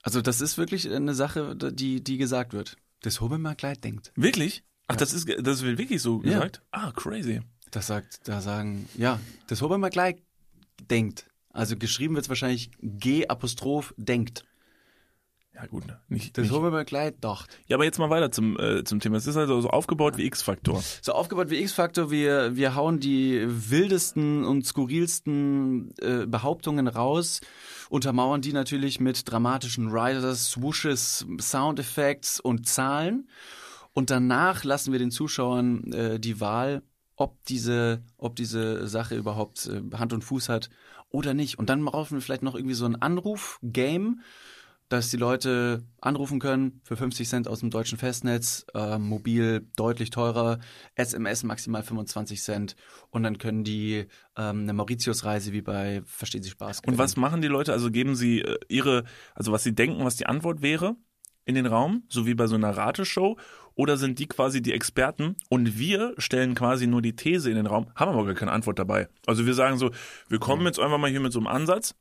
Speaker 2: Also das ist wirklich eine Sache, die, die gesagt wird. Das Hobel mal gleich denkt.
Speaker 3: Wirklich? Ach, das ist das wird wirklich so
Speaker 2: Ja.
Speaker 3: gesagt? Ah, crazy.
Speaker 2: Das sagt, da sagen, ja, das Hobel mal gleich denkt. Also geschrieben wird es wahrscheinlich G Apostroph denkt.
Speaker 3: Ja, gut. ne? Nicht,
Speaker 2: Das
Speaker 3: nicht.
Speaker 2: Hobel mal gleich dacht.
Speaker 3: Ja, aber jetzt mal weiter zum, äh, zum Thema. Es ist also so aufgebaut wie X-Faktor.
Speaker 2: So aufgebaut wie X-Faktor, wir, wir hauen die wildesten und skurrilsten äh, Behauptungen raus, untermauern die natürlich mit dramatischen Riders, Swooshes, Soundeffects und Zahlen. Und danach lassen wir den Zuschauern äh, die Wahl, ob diese, ob diese Sache überhaupt äh, Hand und Fuß hat oder nicht. Und dann brauchen wir vielleicht noch irgendwie so ein Anruf-Game, dass die Leute anrufen können für 50 Cent aus dem deutschen Festnetz, äh, mobil deutlich teurer, SMS maximal 25 Cent und dann können die ähm, eine Mauritius-Reise wie bei Verstehen Sie Spaß
Speaker 3: Und
Speaker 2: gewinnen.
Speaker 3: was machen die Leute? Also geben sie äh, ihre, also was sie denken, was die Antwort wäre in den Raum, so wie bei so einer Rateshow, oder sind die quasi die Experten und wir stellen quasi nur die These in den Raum, haben aber gar keine Antwort dabei. Also wir sagen so, wir kommen jetzt einfach mal hier mit so einem Ansatz,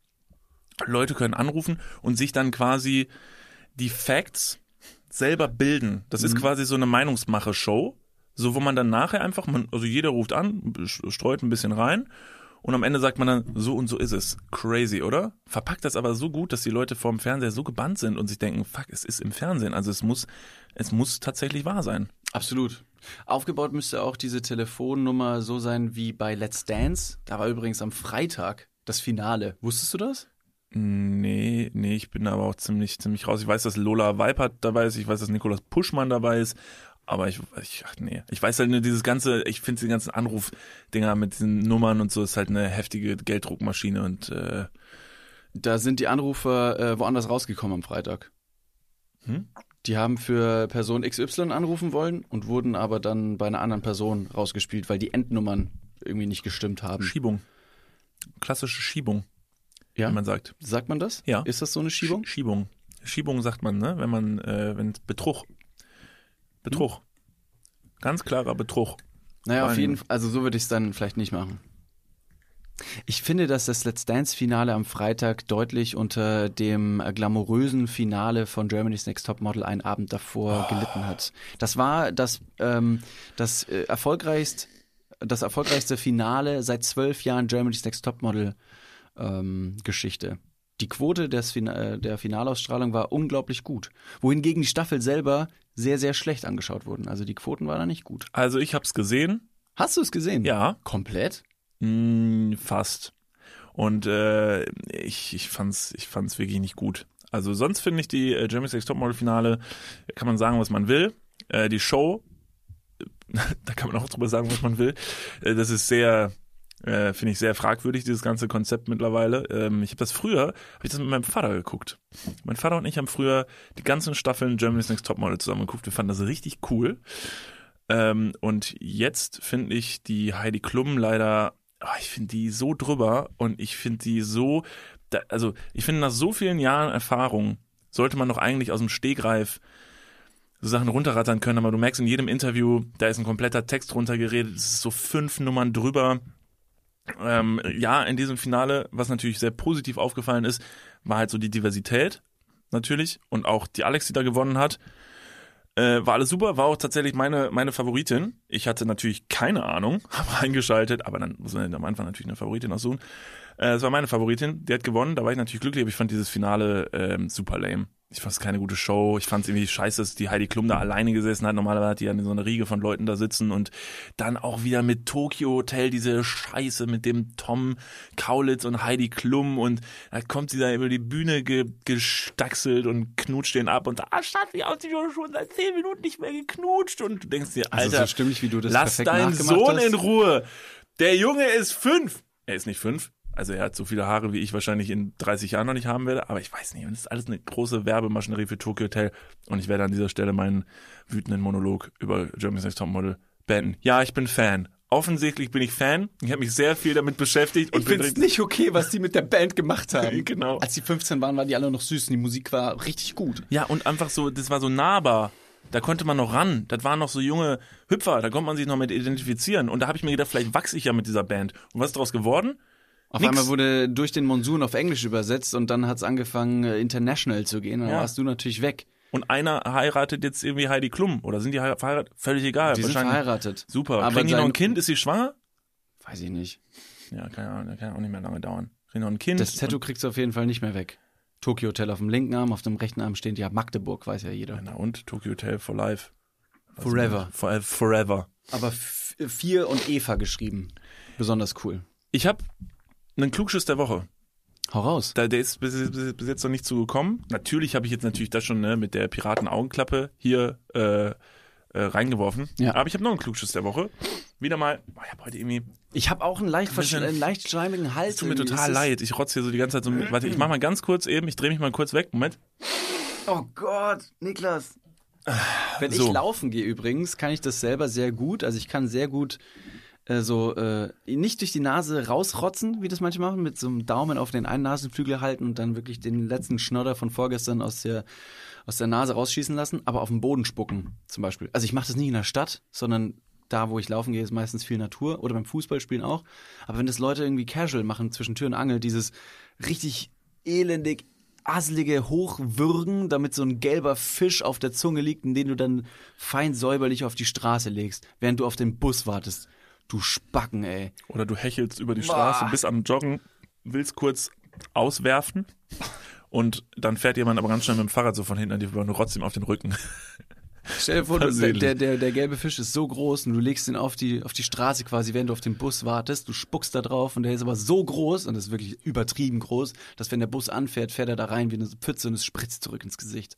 Speaker 3: Leute können anrufen und sich dann quasi die Facts selber bilden. Das ist quasi so eine Meinungsmache-Show, so wo man dann nachher einfach, man, also jeder ruft an, streut ein bisschen rein und am Ende sagt man dann, so und so ist es. Crazy, oder? Verpackt das aber so gut, dass die Leute vorm Fernseher so gebannt sind und sich denken, fuck, es ist im Fernsehen. Also es muss, es muss tatsächlich wahr sein.
Speaker 2: Absolut. Aufgebaut müsste auch diese Telefonnummer so sein wie bei Let's Dance. Da war übrigens am Freitag das Finale. Wusstest du das?
Speaker 3: Nee, nee, ich bin aber auch ziemlich, ziemlich raus. Ich weiß, dass Lola Weipert dabei ist, ich weiß, dass Nikolaus Puschmann dabei ist, aber ich, ich ach nee, ich weiß halt nur dieses ganze, ich finde die ganzen Anrufdinger mit diesen Nummern und so ist halt eine heftige Gelddruckmaschine und äh,
Speaker 2: Da sind die Anrufer äh, woanders rausgekommen am Freitag.
Speaker 3: Hm?
Speaker 2: Die haben für Person XY anrufen wollen und wurden aber dann bei einer anderen Person rausgespielt, weil die Endnummern irgendwie nicht gestimmt haben.
Speaker 3: Schiebung. Klassische Schiebung,
Speaker 2: Ja?
Speaker 3: wie man sagt.
Speaker 2: Sagt man das?
Speaker 3: Ja.
Speaker 2: Ist das so eine Schiebung?
Speaker 3: Sch- Schiebung. Schiebung sagt man, ne? Wenn man, äh, wenn Betrug. Betrug. Ganz klarer Betrug.
Speaker 2: Naja, auf
Speaker 3: Vor
Speaker 2: jeden Fall, also so würde ich es dann vielleicht nicht machen. Ich finde, dass das Let's Dance-Finale am Freitag deutlich unter dem äh, glamourösen Finale von Germany's Next Topmodel einen Abend davor gelitten hat. Das war das, ähm, das äh, erfolgreichst, das erfolgreichste Finale seit zwölf Jahren Germany's Next Topmodel ähm, Geschichte. Die Quote des Fina äh, der Finalausstrahlung war unglaublich gut. Wohingegen die Staffel selber sehr, sehr schlecht angeschaut wurden. Also die Quoten waren da nicht gut.
Speaker 3: Also ich hab's gesehen.
Speaker 2: Hast du es gesehen?
Speaker 3: Ja.
Speaker 2: Komplett?
Speaker 3: Mm, fast. Und äh, ich, ich fand's, ich fand's wirklich nicht gut. Also sonst finde ich die äh, Jeremy's Next Topmodel Finale, kann man sagen, was man will. Äh, die Show, da kann man auch drüber sagen, was man will. Äh, das ist sehr, äh, finde ich sehr fragwürdig, dieses ganze Konzept mittlerweile. Ähm, ich habe das früher, habe ich das mit meinem Vater geguckt. Mein Vater und ich haben früher die ganzen Staffeln Germany's Next Topmodel zusammen geguckt. Wir fanden das richtig cool. Ähm, und jetzt finde ich die Heidi Klum leider, ah, ich finde die so drüber und ich finde die so, da, also ich finde nach so vielen Jahren Erfahrung sollte man doch eigentlich aus dem Stegreif so Sachen runterrattern können, aber du merkst in jedem Interview, da ist ein kompletter Text runtergeredet, es ist so fünf Nummern drüber. Ähm, ja, in diesem Finale, was natürlich sehr positiv aufgefallen ist, war halt so die Diversität natürlich und auch die Alex, die da gewonnen hat. Äh, war alles super, war auch tatsächlich meine, meine Favoritin. Ich hatte natürlich keine Ahnung, habe eingeschaltet, aber dann muss man am Anfang natürlich eine Favoritin aussuchen. Äh, das war meine Favoritin, die hat gewonnen, da war ich natürlich glücklich, aber ich fand dieses Finale ähm, super lame. Ich fand es keine gute Show. Ich fand es irgendwie scheiße, dass die Heidi Klum da alleine gesessen hat. Normalerweise hat die ja in so einer Riege von Leuten da sitzen und dann auch wieder mit Tokyo Hotel diese Scheiße mit dem Tom Kaulitz und Heidi Klum und da kommt sie da über die Bühne ge gestaxelt und knutscht den ab und da stand sie aus, die schon seit zehn Minuten nicht mehr geknutscht und du denkst dir,
Speaker 2: Also
Speaker 3: Alter,
Speaker 2: so stimmig, wie du das
Speaker 3: lass deinen Sohn
Speaker 2: hast.
Speaker 3: in Ruhe. Der Junge ist fünf. Er ist nicht fünf. Also er hat so viele Haare, wie ich wahrscheinlich in 30 Jahren noch nicht haben werde. Aber ich weiß nicht. Und das ist alles eine große Werbemaschinerie für Tokyo Hotel. Und ich werde an dieser Stelle meinen wütenden Monolog über Germany's Next Topmodel beenden. Ja, ich bin Fan. Offensichtlich bin ich Fan. Ich habe mich sehr viel damit beschäftigt. Und
Speaker 2: Ich finde es nicht okay, was die mit der Band gemacht haben.
Speaker 3: Genau.
Speaker 2: Als die 15 waren, waren die alle noch süß und die Musik war richtig gut.
Speaker 3: Ja, und einfach so, das war so nahbar. Da konnte man noch ran. Das waren noch so junge Hüpfer. Da konnte man sich noch mit identifizieren. Und da habe ich mir gedacht, vielleicht wachse ich ja mit dieser Band. Und was ist daraus geworden?
Speaker 2: Auf
Speaker 3: Nix.
Speaker 2: einmal wurde durch den Monsun auf Englisch übersetzt und dann hat es angefangen, äh, international zu gehen. Dann
Speaker 3: Ja.
Speaker 2: warst du natürlich weg.
Speaker 3: Und einer heiratet jetzt irgendwie Heidi Klum. Oder sind die hei- verheiratet? Völlig egal.
Speaker 2: Die sind verheiratet.
Speaker 3: Super.
Speaker 2: Aber
Speaker 3: Kriegen die noch ein Kind? Ist sie schwanger?
Speaker 2: Weiß ich nicht.
Speaker 3: Ja, keine Ahnung. Kann ja auch nicht mehr lange dauern. Kriegen noch ein Kind.
Speaker 2: Das Tattoo kriegst du auf jeden Fall nicht mehr weg. Tokyo Hotel auf dem linken Arm, auf dem rechten Arm steht ja Magdeburg, weiß ja jeder.
Speaker 3: Und, na und? Tokyo Hotel for life.
Speaker 2: Forever.
Speaker 3: For, forever.
Speaker 2: Aber F- Vier und Eva geschrieben. Besonders cool.
Speaker 3: Ich habe einen Klugschiss der Woche.
Speaker 2: Hau raus.
Speaker 3: Da, der ist bis, bis, bis jetzt noch nicht zugekommen. Natürlich habe ich jetzt natürlich das schon ne, mit der Piraten-Augenklappe hier äh, äh, reingeworfen.
Speaker 2: Ja.
Speaker 3: Aber ich habe noch einen Klugschiss der Woche. Wieder mal, oh, ich habe heute irgendwie,
Speaker 2: Ich habe auch einen leicht,
Speaker 3: bisschen-
Speaker 2: einen leicht schleimigen Hals.
Speaker 3: es tut mir total leid. Ich rotze hier so die ganze Zeit so. mit- Warte, ich mach mal ganz kurz eben, ich drehe mich mal kurz weg. Moment.
Speaker 2: Oh Gott, Niklas. Wenn
Speaker 3: so.
Speaker 2: ich laufen gehe übrigens, kann ich das selber sehr gut. Also ich kann sehr gut äh, so äh, nicht durch die Nase rausrotzen, wie das manche machen, mit so einem Daumen auf den einen Nasenflügel halten und dann wirklich den letzten Schnodder von vorgestern aus der aus der Nase rausschießen lassen, aber auf den Boden spucken zum Beispiel. Also ich mache das nicht in der Stadt, sondern da, wo ich laufen gehe, ist meistens viel Natur oder beim Fußballspielen auch. Aber wenn das Leute irgendwie casual machen zwischen Tür und Angel, dieses richtig elendig asselige Hochwürgen, damit so ein gelber Fisch auf der Zunge liegt, in den du dann fein säuberlich auf die Straße legst, während du auf den Bus wartest. Du Spacken, ey.
Speaker 3: Oder du hechelst über die Straße,
Speaker 2: Boah.
Speaker 3: bist am Joggen, willst kurz auswerfen und dann fährt jemand aber ganz schnell mit dem Fahrrad so von hinten an dir vorbei und ihm auf den Rücken.
Speaker 2: Stell dir vor, du, der, der, der gelbe Fisch ist so groß und du legst ihn auf die, auf die Straße quasi, während du auf den Bus wartest. Du spuckst da drauf und der ist aber so groß und das ist wirklich übertrieben groß, dass wenn der Bus anfährt, fährt er da rein wie eine Pfütze und es spritzt zurück ins Gesicht.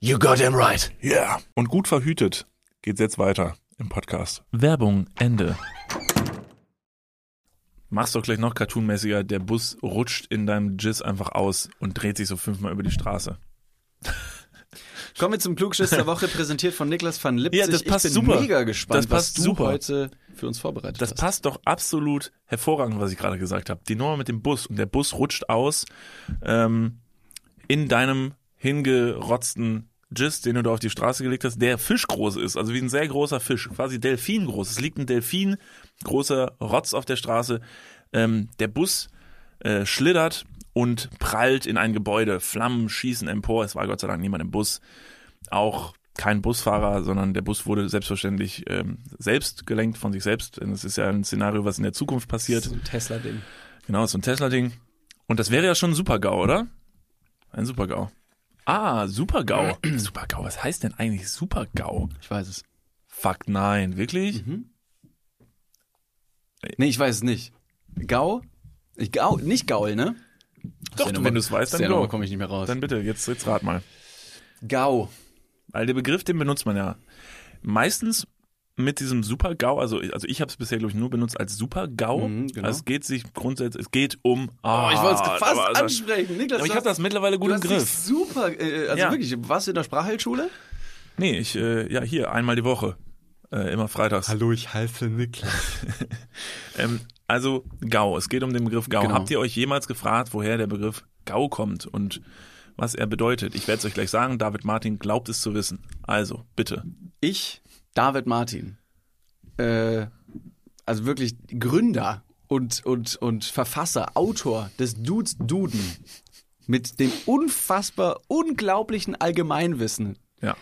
Speaker 2: you got him right.
Speaker 3: Ja. Yeah. Und gut verhütet geht's jetzt weiter im Podcast. Werbung, Ende. Mach's doch gleich noch cartoonmäßiger. Der Bus rutscht in deinem Jizz einfach aus und dreht sich so fünfmal über die Straße.
Speaker 2: Kommen wir zum Klugschiss der Woche, präsentiert von Niklas van Lipzig.
Speaker 3: Ja, das passt
Speaker 2: ich bin
Speaker 3: super.
Speaker 2: mega gespannt,
Speaker 3: Das passt
Speaker 2: was du
Speaker 3: super.
Speaker 2: heute für uns vorbereitet
Speaker 3: Das
Speaker 2: hast.
Speaker 3: passt doch absolut hervorragend, was ich gerade gesagt habe. Die Nummer mit dem Bus und der Bus rutscht aus ähm, in deinem hingerotzten Jizz, den du da auf die Straße gelegt hast, der fischgroß ist, also wie ein sehr großer Fisch, quasi Delfin groß. Es liegt ein Delfin, großer Rotz auf der Straße. Ähm, der Bus äh, schlittert und prallt in ein Gebäude. Flammen schießen empor. Es war Gott sei Dank niemand im Bus. Auch kein Busfahrer, sondern der Bus wurde selbstverständlich ähm, selbst gelenkt von sich selbst. Denn es ist ja ein Szenario, was in der Zukunft passiert.
Speaker 2: so ein Tesla-Ding.
Speaker 3: Genau, so ein Tesla-Ding. Und das wäre ja schon ein Super-GAU, oder? Ein Super-GAU. Ah, Super-GAU. Super-GAU, was heißt denn eigentlich Super-GAU?
Speaker 2: Ich weiß es.
Speaker 3: Fuck, nein, wirklich?
Speaker 2: Nee, ich weiß es nicht. Gau? Ich, Gau, nicht Gaul, ne?
Speaker 3: Doch, wenn du es weißt, dann go.
Speaker 2: komme ich nicht mehr raus.
Speaker 3: Dann bitte, jetzt, jetzt rat mal.
Speaker 2: Gau.
Speaker 3: Weil der Begriff, den benutzt man ja meistens mit diesem Super-GAU, also, also ich habe es bisher, glaube ich, nur benutzt als Super-GAU.
Speaker 2: Mhm, genau.
Speaker 3: Also es geht sich grundsätzlich, es geht um...
Speaker 2: Oh, ich wollte es
Speaker 3: ah,
Speaker 2: fast
Speaker 3: aber
Speaker 2: ansprechen. Niklas,
Speaker 3: Aber ich habe das mittlerweile gut
Speaker 2: du
Speaker 3: im Griff.
Speaker 2: super, äh, also
Speaker 3: Ja.
Speaker 2: wirklich, warst du in der Sprachheilschule?
Speaker 3: Nee, ich, äh, ja, hier, einmal die Woche. Äh, immer freitags.
Speaker 2: Hallo, ich heiße Niklas.
Speaker 3: Ähm, also GAU, es geht um den Begriff GAU.
Speaker 2: Genau.
Speaker 3: Habt ihr euch jemals gefragt, woher der Begriff GAU kommt und was er bedeutet? Ich werde es euch gleich sagen. David Martin glaubt es zu wissen. Also, bitte.
Speaker 2: Ich, David Martin, äh, also wirklich Gründer und, und, und Verfasser, Autor des Dudes Duden mit dem unfassbar unglaublichen Allgemeinwissen,
Speaker 3: Ja.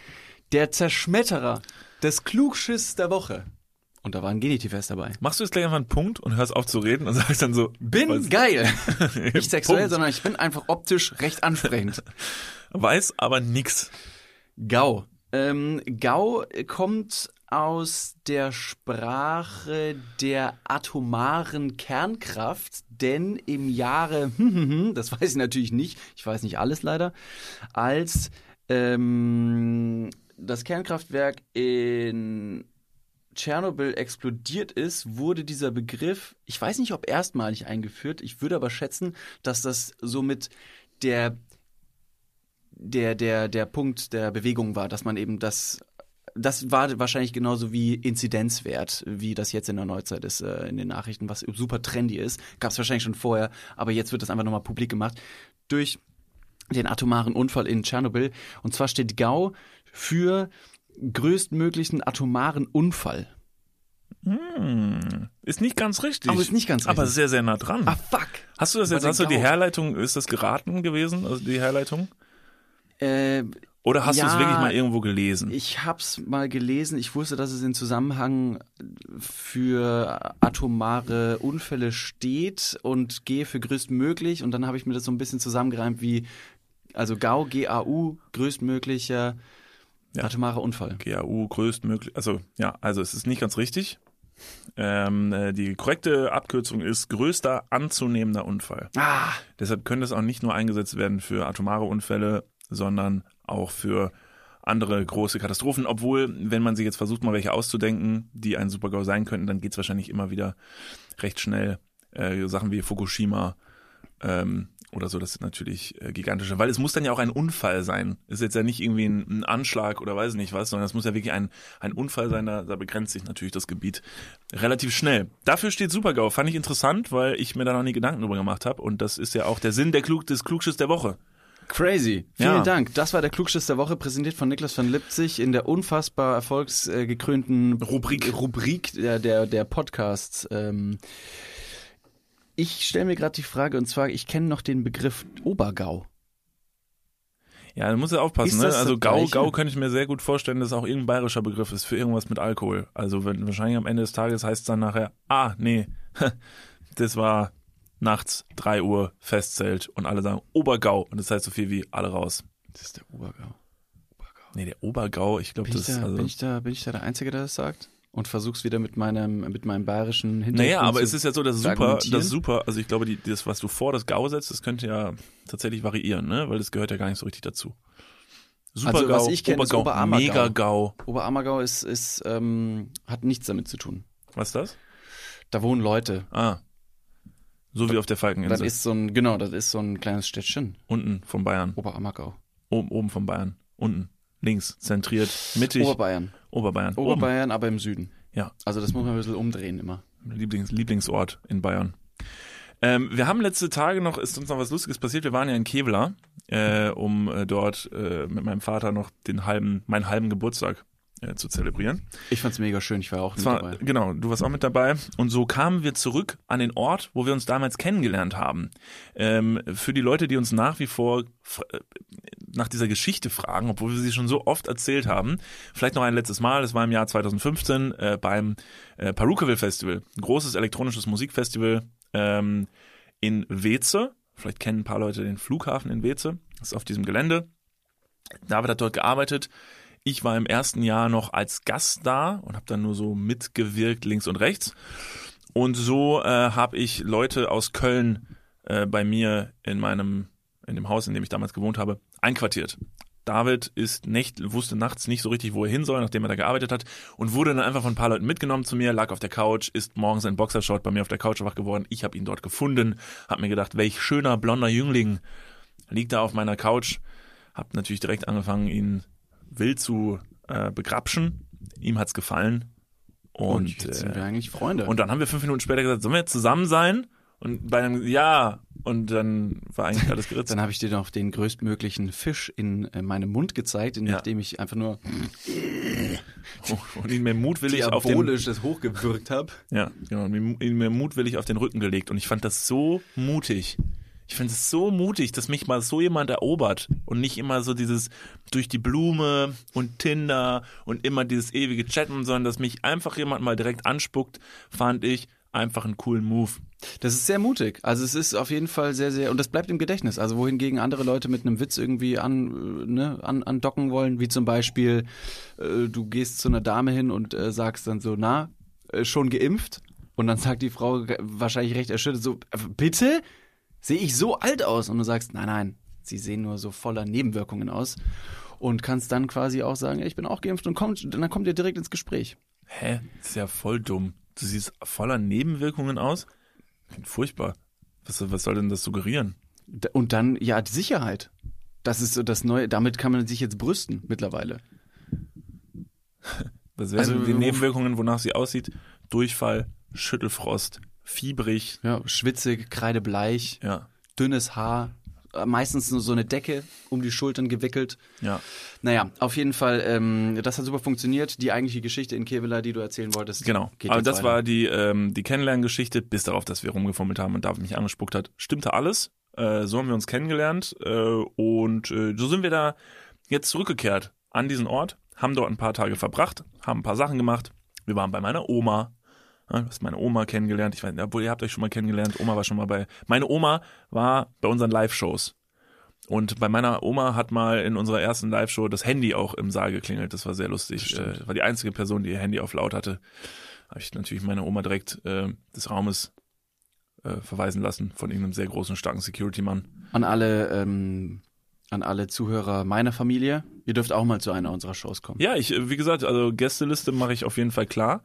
Speaker 2: der Zerschmetterer des Klugschiss der Woche. Und da war ein Genitiv erst dabei.
Speaker 3: Machst du jetzt gleich einfach einen Punkt und hörst auf zu reden und sagst dann so,
Speaker 2: Bin
Speaker 3: weiß,
Speaker 2: geil. Nicht sexuell,
Speaker 3: Punkt.
Speaker 2: sondern ich bin einfach optisch recht ansprechend.
Speaker 3: weiß aber nix.
Speaker 2: Gau. Ähm, Gau kommt aus der Sprache der atomaren Kernkraft, denn im Jahre, das weiß ich natürlich nicht, ich weiß nicht alles leider, als ähm, das Kernkraftwerk in Tschernobyl explodiert ist, wurde dieser Begriff, ich weiß nicht, ob erstmalig eingeführt, ich würde aber schätzen, dass das somit der der, der, der Punkt der Bewegung war, dass man eben das, das war wahrscheinlich genauso wie Inzidenzwert, wie das jetzt in der Neuzeit ist, äh, in den Nachrichten, was super trendy ist. Gab es wahrscheinlich schon vorher, aber jetzt wird das einfach nochmal publik gemacht durch den atomaren Unfall in Tschernobyl. Und zwar steht GAU für größtmöglichen atomaren Unfall.
Speaker 3: Hm, ist nicht ganz richtig.
Speaker 2: Aber ist nicht ganz
Speaker 3: Aber
Speaker 2: richtig.
Speaker 3: sehr, sehr nah dran.
Speaker 2: Ah, fuck.
Speaker 3: hast du das jetzt, hast du die. Herleitung, ist das geraten gewesen, also die Herleitung?
Speaker 2: Äh,
Speaker 3: Oder hast du es
Speaker 2: Ja,
Speaker 3: wirklich mal irgendwo gelesen?
Speaker 2: Ich hab's mal gelesen. Ich wusste, dass es in Zusammenhang für atomare Unfälle steht und G für größtmöglich. Und dann habe ich mir das so ein bisschen zusammengereimt wie, also GAU, G-A-U, größtmöglicher
Speaker 3: Ja.
Speaker 2: atomarer Unfall.
Speaker 3: GAU größtmöglich, also ja, also es ist nicht ganz richtig. Ähm, äh, die korrekte Abkürzung ist größter anzunehmender Unfall.
Speaker 2: Ah,
Speaker 3: Deshalb könnte es auch nicht nur eingesetzt werden für atomare Unfälle, sondern auch für andere große Katastrophen. Obwohl, wenn man sich jetzt versucht, mal welche auszudenken, die ein Supergau sein könnten, dann geht es wahrscheinlich immer wieder recht schnell. Äh, Sachen wie Fukushima ähm, oder so, das sind natürlich äh, gigantische. Weil es muss dann ja auch ein Unfall sein. Ist jetzt ja nicht irgendwie ein, ein Anschlag oder weiß ich nicht was, sondern es muss ja wirklich ein, ein Unfall sein. Da, da begrenzt sich natürlich das Gebiet relativ schnell. Dafür steht Supergau. Fand ich interessant, weil ich mir da noch nie Gedanken drüber gemacht habe. Und das ist ja auch der Sinn der Klug, des Klugschiss der Woche.
Speaker 2: Crazy. Vielen
Speaker 3: Ja.
Speaker 2: Dank. Das war der Klugschiss der Woche, präsentiert von Niklas von Lipzig in der unfassbar erfolgsgekrönten
Speaker 3: Rubrik.
Speaker 2: Rubrik der, der, der Podcasts. Ähm, ich stelle mir gerade die Frage, und zwar, ich kenne noch den Begriff Obergau.
Speaker 3: Ja, da muss ja aufpassen, ne? Also Gau,
Speaker 2: Gleiche?
Speaker 3: Gau könnte ich mir sehr gut vorstellen, dass auch irgendein bayerischer Begriff ist für irgendwas mit Alkohol. Also wenn wahrscheinlich am Ende des Tages heißt es dann nachher, ah, nee, das war nachts 3 Uhr Festzelt und alle sagen Obergau und das heißt so viel wie alle raus.
Speaker 2: Das ist der Obergau.
Speaker 3: Nee, der Obergau, ich glaube, das ist
Speaker 2: da,
Speaker 3: also.
Speaker 2: bin, ich da, bin ich da der Einzige, der das sagt? Und versuch's wieder mit meinem, mit meinem bayerischen Hintergrund
Speaker 3: naja, aber es ist ja so, dass super, das super, also ich glaube, die, das, was du vor das Gau setzt, das könnte ja tatsächlich variieren, ne? Weil das gehört ja gar nicht so richtig dazu. Supergau,
Speaker 2: Also, was ich kenne, ist
Speaker 3: Obergau,
Speaker 2: Oberammergau.
Speaker 3: Megagau.
Speaker 2: Oberammergau ist, ist, ähm, hat nichts damit zu tun.
Speaker 3: Was ist das?
Speaker 2: Da wohnen Leute.
Speaker 3: Ah. So wie auf der
Speaker 2: Das
Speaker 3: Falkeninsel.
Speaker 2: ist so ein, genau, das ist so ein kleines Städtchen.
Speaker 3: Unten von Bayern.
Speaker 2: Oberammergau.
Speaker 3: Oben, oben von Bayern. Unten. Links. Zentriert. Mittig.
Speaker 2: Oberbayern.
Speaker 3: Oberbayern. Oben.
Speaker 2: Oberbayern, aber im Süden.
Speaker 3: Ja.
Speaker 2: Also das muss man ein bisschen umdrehen immer.
Speaker 3: Lieblings, Lieblingsort in Bayern. Ähm, wir haben letzte Tage noch, ist uns noch was Lustiges passiert. Wir waren ja in Kevlar, äh, um äh, dort äh, mit meinem Vater noch den halben, meinen halben Geburtstag äh, zu zelebrieren.
Speaker 2: Ich fand's mega schön, ich war auch mit
Speaker 3: Das war,
Speaker 2: dabei.
Speaker 3: genau, du warst auch mit dabei. Und so kamen wir zurück an den Ort, wo wir uns damals kennengelernt haben. Ähm, für die Leute, die uns nach wie vor äh, nach dieser Geschichte fragen, obwohl wir sie schon so oft erzählt haben, vielleicht noch ein letztes Mal, das war im Jahr 2015 äh, beim äh, Perukaville Festival, ein großes elektronisches Musikfestival ähm, in Weze. Vielleicht kennen ein paar Leute den Flughafen in Weze. Das ist auf diesem Gelände. David hat dort gearbeitet. Ich war im ersten Jahr noch als Gast da und habe dann nur so mitgewirkt links und rechts. Und so äh, habe ich Leute aus Köln äh, bei mir in meinem in dem Haus, in dem ich damals gewohnt habe, einquartiert. David ist nicht, wusste nachts nicht so richtig, wo er hin soll, nachdem er da gearbeitet hat und wurde dann einfach von ein paar Leuten mitgenommen zu mir, lag auf der Couch, ist morgens in Boxershort bei mir auf der Couch wach geworden. Ich habe ihn dort gefunden, habe mir gedacht, welch schöner blonder Jüngling liegt da auf meiner Couch. Hab natürlich direkt angefangen, ihn wild zu äh, begrapschen. Ihm hat's gefallen. Und,
Speaker 2: Und jetzt sind wir
Speaker 3: äh,
Speaker 2: eigentlich Freunde.
Speaker 3: und dann haben wir fünf Minuten später gesagt, sollen wir jetzt zusammen sein? Und bei einem, ja. Und dann war eigentlich alles geritzt.
Speaker 2: dann habe ich dir noch den größtmöglichen Fisch in äh, meinem Mund gezeigt, in
Speaker 3: Ja.
Speaker 2: nachdem ich einfach nur
Speaker 3: und ihn mir mutwillig auf den,
Speaker 2: das hochgewürgt habe.
Speaker 3: ja, genau, und ihn mir mutwillig auf den Rücken gelegt. Und ich fand das so mutig. Ich finde es so mutig, dass mich mal so jemand erobert und nicht immer so dieses durch die Blume und Tinder und immer dieses ewige Chatten, sondern dass mich einfach jemand mal direkt anspuckt, fand ich einfach einen coolen Move.
Speaker 2: Das ist sehr mutig. Also es ist auf jeden Fall sehr, sehr, und das bleibt im Gedächtnis. Also wohingegen andere Leute mit einem Witz irgendwie an, äh, ne, an, andocken wollen, wie zum Beispiel, äh, du gehst zu einer Dame hin und äh, sagst dann so, na, äh, schon geimpft? Und dann sagt die Frau ge- wahrscheinlich recht erschüttert so, äh, bitte? Sehe ich so alt aus? Und du sagst, nein, nein, sie sehen nur so voller Nebenwirkungen aus. Und kannst dann quasi auch sagen, ich bin auch geimpft und kommt, dann kommt ihr direkt ins Gespräch.
Speaker 3: Hä? Das ist ja voll dumm. Du siehst voller Nebenwirkungen aus? Furchtbar. Was, was soll denn das suggerieren?
Speaker 2: Und dann, ja, die Sicherheit. Das ist so das Neue, damit kann man sich jetzt brüsten mittlerweile.
Speaker 3: Was wären
Speaker 2: Also,
Speaker 3: die Nebenwirkungen, wonach sie aussieht? Durchfall, Schüttelfrost, fiebrig,
Speaker 2: Ja, schwitzig, kreidebleich,
Speaker 3: ja,
Speaker 2: dünnes Haar, äh, meistens nur so eine Decke um die Schultern gewickelt.
Speaker 3: ja.
Speaker 2: Naja, auf jeden Fall, ähm, das hat super funktioniert. Die eigentliche Geschichte in Kevela, die du erzählen wolltest.
Speaker 3: Genau.
Speaker 2: Geht
Speaker 3: Aber das
Speaker 2: weiter.
Speaker 3: war die, ähm, die Kennenlerngeschichte, bis darauf, dass wir rumgefummelt haben und David mich angespuckt hat. Stimmte alles. Äh, so haben wir uns kennengelernt. Äh, und äh, so sind wir da jetzt zurückgekehrt an diesen Ort, haben dort ein paar Tage verbracht, haben ein paar Sachen gemacht. Wir waren bei meiner Oma. Du hast meine Oma kennengelernt. Ich weiß obwohl ihr habt euch schon mal kennengelernt. Oma war schon mal bei. Meine Oma war bei unseren Live-Shows. Und bei meiner Oma hat mal in unserer ersten Live-Show das Handy auch im Saal geklingelt. Das war sehr lustig. Äh, war die einzige Person, die ihr Handy auf laut hatte. habe ich natürlich meine Oma direkt äh, des Raumes äh, verweisen lassen von irgendeinem sehr großen, starken Security-Mann.
Speaker 2: An alle, ähm, an alle Zuhörer meiner Familie, ihr dürft auch mal zu einer unserer Shows kommen.
Speaker 3: Ja, ich, äh, wie gesagt, also Gästeliste mache ich auf jeden Fall klar.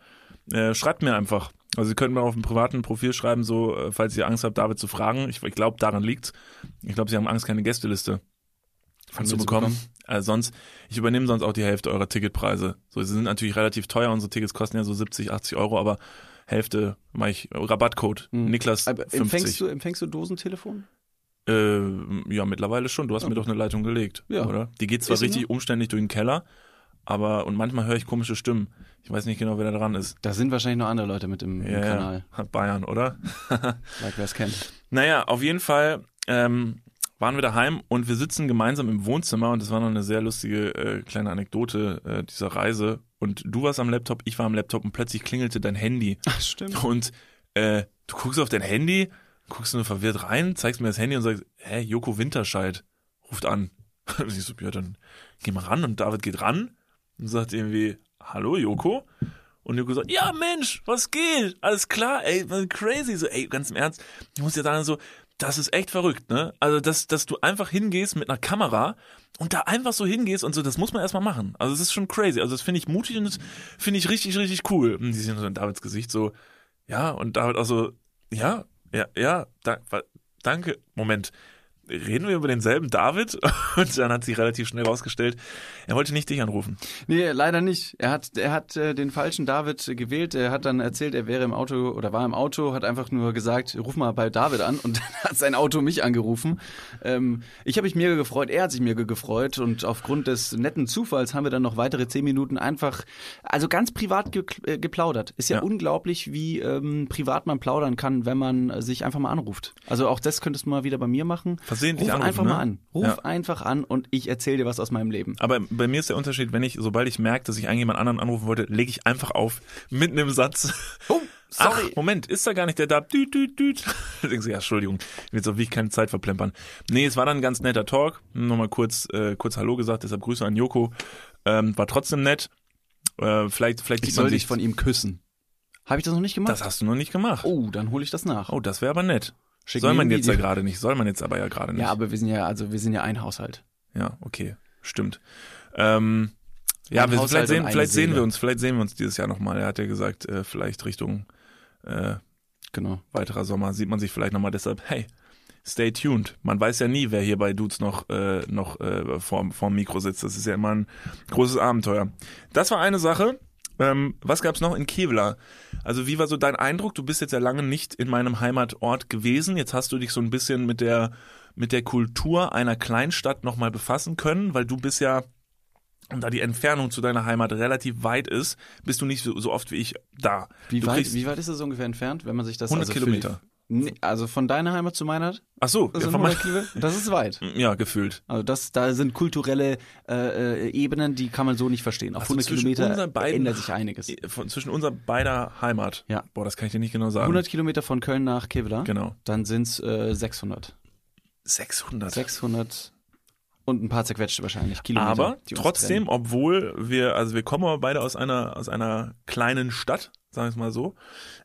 Speaker 3: Äh, schreibt mir einfach. Also ihr könnt mir auf dem privaten Profil schreiben, so, äh, falls ihr Angst habt, David zu fragen. Ich, ich glaube, daran liegt's. Ich glaube, sie haben Angst, keine Gästeliste
Speaker 2: Von
Speaker 3: zu
Speaker 2: zu
Speaker 3: bekommen. Äh, sonst, ich übernehme sonst auch die Hälfte eurer Ticketpreise. So, sie sind natürlich relativ teuer. Unsere Tickets kosten ja so 70, 80 Euro, aber Hälfte mache ich Rabattcode.
Speaker 2: Mhm.
Speaker 3: Niklas
Speaker 2: Aber
Speaker 3: 50.
Speaker 2: empfängst du, empfängst du Dosentelefon?
Speaker 3: Äh, ja, mittlerweile schon. Du hast mir doch eine Leitung gelegt,
Speaker 2: Ja.
Speaker 3: oder? Die geht zwar
Speaker 2: Ist sie
Speaker 3: richtig umständlich durch den Keller, aber und manchmal höre ich komische Stimmen. Ich weiß nicht genau, wer da dran ist.
Speaker 2: Da sind wahrscheinlich noch andere Leute mit im, im
Speaker 3: Ja,
Speaker 2: Kanal.
Speaker 3: Bayern, oder?
Speaker 2: like wer es kennt.
Speaker 3: Naja, auf jeden Fall ähm, waren wir daheim und wir sitzen gemeinsam im Wohnzimmer und das war noch eine sehr lustige äh, kleine Anekdote äh, dieser Reise. Und du warst am Laptop, ich war am Laptop und plötzlich klingelte dein Handy.
Speaker 2: Ach, stimmt.
Speaker 3: Und äh, du guckst auf dein Handy, guckst nur verwirrt rein, zeigst mir das Handy und sagst, hä, Joko Winterscheid ruft an. Und ich so, ja, dann geh mal ran und David geht ran und sagt irgendwie, hallo Joko. Und Joko sagt, ja Mensch, was geht? Alles klar, ey, crazy. So, ey, ganz im Ernst, ich muss dir sagen, so, das ist echt verrückt, ne? Also, dass, dass du einfach hingehst mit einer Kamera und da einfach so hingehst und so, das muss man erstmal machen. Also, das ist schon crazy. Also, das finde ich mutig und das finde ich richtig, richtig cool. Und die sehen so in Davids Gesicht so, ja, und David auch so, ja, ja, ja, da, danke. Moment. Reden wir über denselben David? Und dann hat sich relativ schnell rausgestellt, er wollte nicht dich anrufen.
Speaker 2: Nee, leider nicht. Er hat, er hat äh, den falschen David äh, gewählt. Er hat dann erzählt, er wäre im Auto oder war im Auto, hat einfach nur gesagt, ruf mal bei David an und dann hat sein Auto mich angerufen. Ähm, ich habe mich mega gefreut, er hat sich mega gefreut und aufgrund des netten Zufalls haben wir dann noch weitere zehn Minuten einfach, also ganz privat ge äh, geplaudert. Ist ja,
Speaker 3: Ja.
Speaker 2: unglaublich, wie ähm, privat man plaudern kann, wenn man sich einfach mal anruft. Also auch das könntest du mal wieder bei mir machen.
Speaker 3: Versehentlich
Speaker 2: Ruf
Speaker 3: anrufen,
Speaker 2: einfach
Speaker 3: ne?
Speaker 2: mal an. Ruf
Speaker 3: Ja.
Speaker 2: einfach an und ich erzähle dir was aus meinem Leben.
Speaker 3: Aber bei mir ist der Unterschied, wenn ich, sobald ich merke, dass ich eigentlich jemand anderen anrufen wollte, lege ich einfach auf, mitten im Satz.
Speaker 2: Oh, sorry.
Speaker 3: Ach, Moment, ist da gar nicht der da? Düt, düt, düt. Da denkst du, ja, Entschuldigung, ich will jetzt auch wirklich keine Zeit verplempern. Nee, es war dann ein ganz netter Talk. Nochmal kurz, äh, kurz Hallo gesagt, deshalb Grüße an Joko. Ähm, war trotzdem nett. Äh, vielleicht, vielleicht
Speaker 2: Ich soll dich von ihm küssen. Habe ich das noch nicht gemacht?
Speaker 3: das hast du noch nicht gemacht.
Speaker 2: oh, dann hole ich das nach.
Speaker 3: Oh, das wäre aber nett.
Speaker 2: Schick
Speaker 3: Soll man jetzt ja gerade nicht. Soll man jetzt aber ja gerade nicht.
Speaker 2: Ja, aber wir sind ja, also wir sind ja ein Haushalt.
Speaker 3: Ja, okay, stimmt. Ähm, ja, wir, vielleicht, sehen, vielleicht sehen wir uns, vielleicht sehen wir uns dieses Jahr nochmal. Er hat ja gesagt, äh, vielleicht Richtung äh,
Speaker 2: Genau.
Speaker 3: weiterer Sommer sieht man sich vielleicht nochmal. Deshalb, hey, stay tuned. Man weiß ja nie, wer hier bei Dudes noch äh, noch äh, vorm, vorm Mikro sitzt. Das ist ja immer ein großes Abenteuer. Das war eine Sache. Ähm, was gab's noch in Kevlar? Also wie war so dein Eindruck? Du bist jetzt ja lange nicht in meinem Heimatort gewesen. Jetzt hast du dich so ein bisschen mit der mit der Kultur einer Kleinstadt nochmal befassen können, weil du bist ja und da die Entfernung zu deiner Heimat relativ weit ist, bist du nicht so, so oft wie ich da.
Speaker 2: Wie
Speaker 3: du
Speaker 2: weit, wie weit ist das ungefähr entfernt, wenn man sich das
Speaker 3: 100
Speaker 2: also
Speaker 3: Kilometer.
Speaker 2: Nee, also von deiner Heimat zu meiner?
Speaker 3: Ach so,
Speaker 2: Das
Speaker 3: ja,
Speaker 2: sind
Speaker 3: von
Speaker 2: 100
Speaker 3: mein,
Speaker 2: Kilometer? Das ist weit.
Speaker 3: ja, gefühlt.
Speaker 2: Also das, da sind kulturelle äh, äh, Ebenen, die kann man so nicht verstehen. Auf
Speaker 3: Also
Speaker 2: 100
Speaker 3: zwischen
Speaker 2: Kilometer
Speaker 3: beiden-
Speaker 2: ändert sich einiges.
Speaker 3: Von, zwischen unserer beider Heimat.
Speaker 2: Ja.
Speaker 3: Boah, das kann ich dir nicht genau sagen.
Speaker 2: 100 Kilometer von Köln nach Kevlar,
Speaker 3: Genau.
Speaker 2: dann sind's äh, 600.
Speaker 3: 600.
Speaker 2: 600 und ein paar zerquetschte wahrscheinlich Kilometer.
Speaker 3: Aber trotzdem, obwohl wir, also wir kommen aber beide aus einer, aus einer kleinen Stadt, sagen wir es mal so,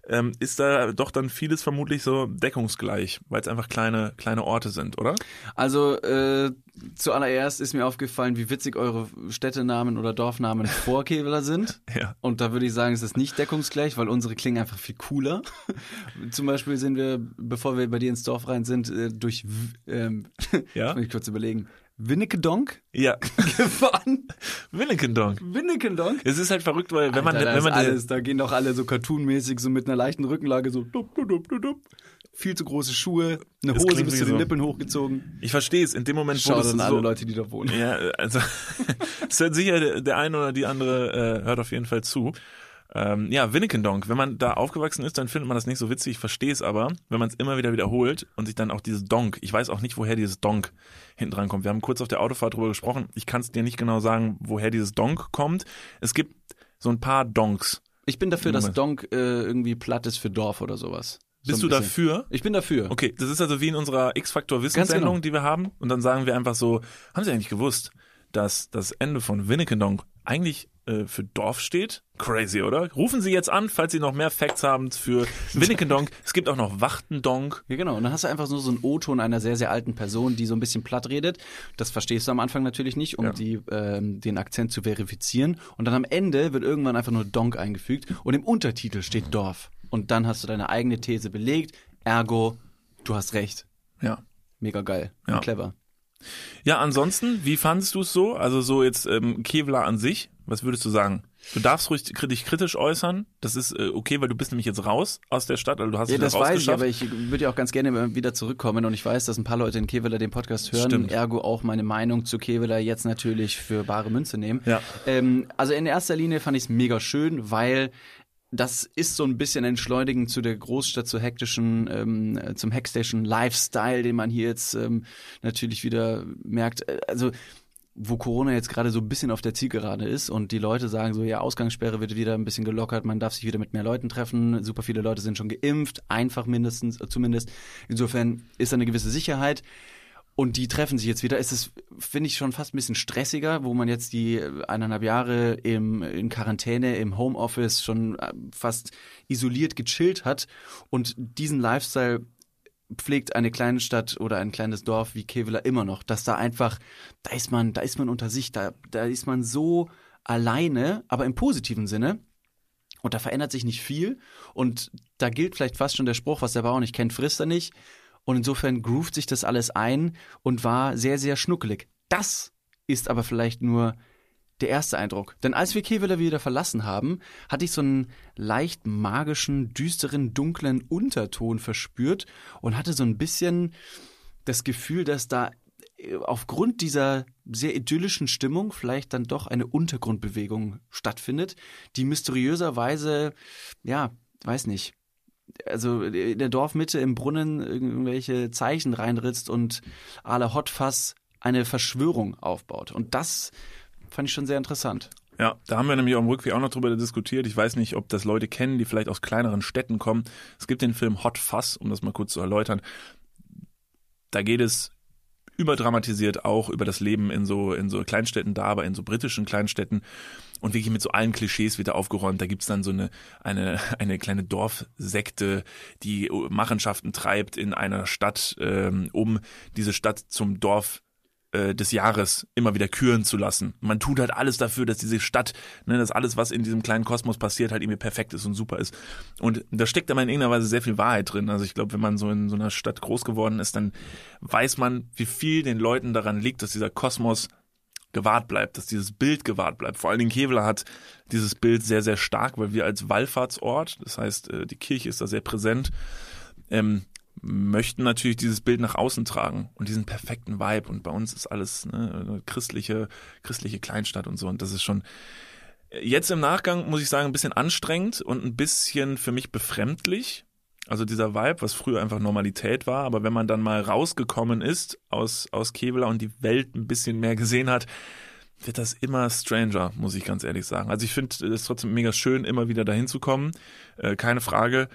Speaker 3: ähm, ist da doch dann vieles vermutlich so deckungsgleich, weil es einfach kleine, kleine Orte sind, oder?
Speaker 2: Also äh, zuallererst ist mir aufgefallen, wie witzig eure Städtenamen oder Dorfnamen vor Kevlar sind.
Speaker 3: Ja.
Speaker 2: Und da würde ich sagen, es ist nicht deckungsgleich, weil unsere klingen einfach viel cooler. Zum Beispiel sind wir, bevor wir bei dir ins Dorf rein sind, äh, durch, ähm,
Speaker 3: Ja?
Speaker 2: muss ich kurz überlegen, Winnekedonk
Speaker 3: Ja.
Speaker 2: gefahren.
Speaker 3: Willikendonk.
Speaker 2: Winnekedonk.
Speaker 3: Es ist halt verrückt, weil wenn man,
Speaker 2: Alter, da
Speaker 3: wenn man
Speaker 2: ist alles, da gehen doch alle so cartoonmäßig so mit einer leichten Rückenlage so dup, dup, dup, viel zu große Schuhe, eine
Speaker 3: Das
Speaker 2: Hose bis zu den
Speaker 3: so-
Speaker 2: Lippen hochgezogen.
Speaker 3: ich verstehe es, in dem Moment,
Speaker 2: Schau
Speaker 3: das
Speaker 2: an
Speaker 3: so,
Speaker 2: alle Leute, die da wohnen.
Speaker 3: Ja, also es hört sicher der, der eine oder die andere äh, hört auf jeden Fall zu. Ähm, ja, Winnikendonk, wenn man da aufgewachsen ist, dann findet man das nicht so witzig. Ich verstehe es aber, wenn man es immer wieder wiederholt und sich dann auch dieses Donk, ich weiß auch nicht, woher dieses Donk hinten dran kommt. Wir haben kurz auf der Autofahrt drüber gesprochen. Ich kann es dir nicht genau sagen, woher dieses Donk kommt. Es gibt so ein paar Donks.
Speaker 2: Ich bin dafür, dass. Donk äh, irgendwie platt ist für Dorf oder sowas. So
Speaker 3: Bist du
Speaker 2: bisschen.
Speaker 3: dafür?
Speaker 2: Ich bin dafür.
Speaker 3: Okay, das ist also wie in unserer X-Faktor
Speaker 2: Ganz
Speaker 3: Wissenssendung,
Speaker 2: genau.
Speaker 3: die wir haben. Und dann sagen wir einfach so, haben Sie eigentlich gewusst, dass das Ende von Winnikendonk eigentlich äh, für Dorf steht. Crazy, oder? Rufen Sie jetzt an, falls Sie noch mehr Facts haben für Winnikendonk. es gibt auch noch Wachtendonk.
Speaker 2: Ja, genau. Und dann hast du einfach so, so einen O-Ton einer sehr, sehr alten Person, die so ein bisschen platt redet. Das verstehst du am Anfang natürlich nicht, um
Speaker 3: Ja.
Speaker 2: die, ähm, den Akzent zu verifizieren. Und dann am Ende wird irgendwann einfach nur Donk eingefügt und im Untertitel steht Dorf. Und dann hast du deine eigene These belegt. Ergo, du hast recht.
Speaker 3: Ja.
Speaker 2: Mega geil.
Speaker 3: Ja.
Speaker 2: Clever.
Speaker 3: Ja, ansonsten, wie fandest du es so? Also so jetzt ähm, Kevlar an sich, was würdest du sagen? Du darfst ruhig dich kritisch äußern. Das ist äh, okay, weil du bist nämlich jetzt raus aus der Stadt, also du hast
Speaker 2: Ja, das weiß ich, aber ich würde ja auch ganz gerne wieder zurückkommen und ich weiß, dass ein paar Leute in Keveler den Podcast hören,
Speaker 3: Stimmt.
Speaker 2: ergo auch meine Meinung zu Keveler jetzt natürlich für bare Münze nehmen.
Speaker 3: Ja.
Speaker 2: Ähm, also in erster Linie fand ich es mega schön, weil das ist so ein bisschen entschleunigend zu der Großstadt, zur hektischen, ähm, äh, zum Hackstation Lifestyle, den man hier jetzt ähm, natürlich wieder merkt. Äh, Also wo Corona jetzt gerade so ein bisschen auf der Zielgerade ist und die Leute sagen so, ja, Ausgangssperre wird wieder ein bisschen gelockert, man darf sich wieder mit mehr Leuten treffen, super viele Leute sind schon geimpft, einfach mindestens, äh, zumindest. Insofern ist da eine gewisse Sicherheit. Und die treffen sich jetzt wieder. Es ist, finde ich, schon fast ein bisschen stressiger, wo man jetzt die eineinhalb Jahre im, in Quarantäne, im Homeoffice schon äh, fast isoliert gechillt hat. Und diesen Lifestyle pflegt eine kleine Stadt oder ein kleines Dorf wie Kevela immer noch, dass da einfach, da ist man, da ist man unter sich, da, da ist man so alleine, aber im positiven Sinne. Und da verändert sich nicht viel. Und da gilt vielleicht fast schon der Spruch, was der Bauer nicht kennt, frisst er nicht. Und insofern groovt sich das alles ein und war sehr, sehr schnuckelig. Das ist aber vielleicht nur der erste Eindruck. Denn als wir Kevela wieder verlassen haben, hatte ich so einen leicht magischen, düsteren, dunklen Unterton verspürt und hatte so ein bisschen das Gefühl, dass da äh, aufgrund dieser sehr idyllischen Stimmung vielleicht dann doch eine Untergrundbewegung stattfindet, die mysteriöserweise, ja, weiß nicht, also in der Dorfmitte im Brunnen irgendwelche Zeichen reinritzt und à la Hotfass eine Verschwörung aufbaut. Und das fand ich schon sehr interessant.
Speaker 3: Ja, da haben wir nämlich auf dem Rückweg auch noch drüber diskutiert. Ich weiß nicht, ob das Leute kennen, die vielleicht aus kleineren Städten kommen. Es gibt den Film Hot Fuzz, um das mal kurz zu erläutern. Da geht es überdramatisiert auch über das Leben in so, in so Kleinstädten da, aber in so britischen Kleinstädten und wirklich mit so allen Klischees wieder aufgeräumt. Da gibt's dann so eine, eine, eine kleine Dorfsekte, die Machenschaften treibt in einer Stadt, ähm, um diese Stadt zum Dorf äh, des Jahres immer wieder küren zu lassen. Man tut halt alles dafür, dass diese Stadt, ne, dass alles, was in diesem kleinen Kosmos passiert, halt irgendwie perfekt ist und super ist. Und da steckt aber in irgendeiner Weise sehr viel Wahrheit drin. Also ich glaube, wenn man so in so einer Stadt groß geworden ist, dann weiß man, wie viel den Leuten daran liegt, dass dieser Kosmos gewahrt bleibt, dass dieses Bild gewahrt bleibt. Vor allen Dingen Kevlar hat dieses Bild sehr, sehr stark, weil wir als Wallfahrtsort, das heißt, äh, die Kirche ist da sehr präsent, ähm, möchten natürlich dieses Bild nach außen tragen und diesen perfekten Vibe. Und bei uns ist alles ne, christliche, christliche Kleinstadt und so. Und das ist schon jetzt im Nachgang, muss ich sagen, ein bisschen anstrengend und ein bisschen für mich befremdlich. Also dieser Vibe, was früher einfach Normalität war, aber wenn man dann mal rausgekommen ist aus, aus Kevlar und die Welt ein bisschen mehr gesehen hat, wird das immer stranger, muss ich ganz ehrlich sagen. Also ich finde es trotzdem mega schön, immer wieder dahin zu kommen, äh, keine Frage.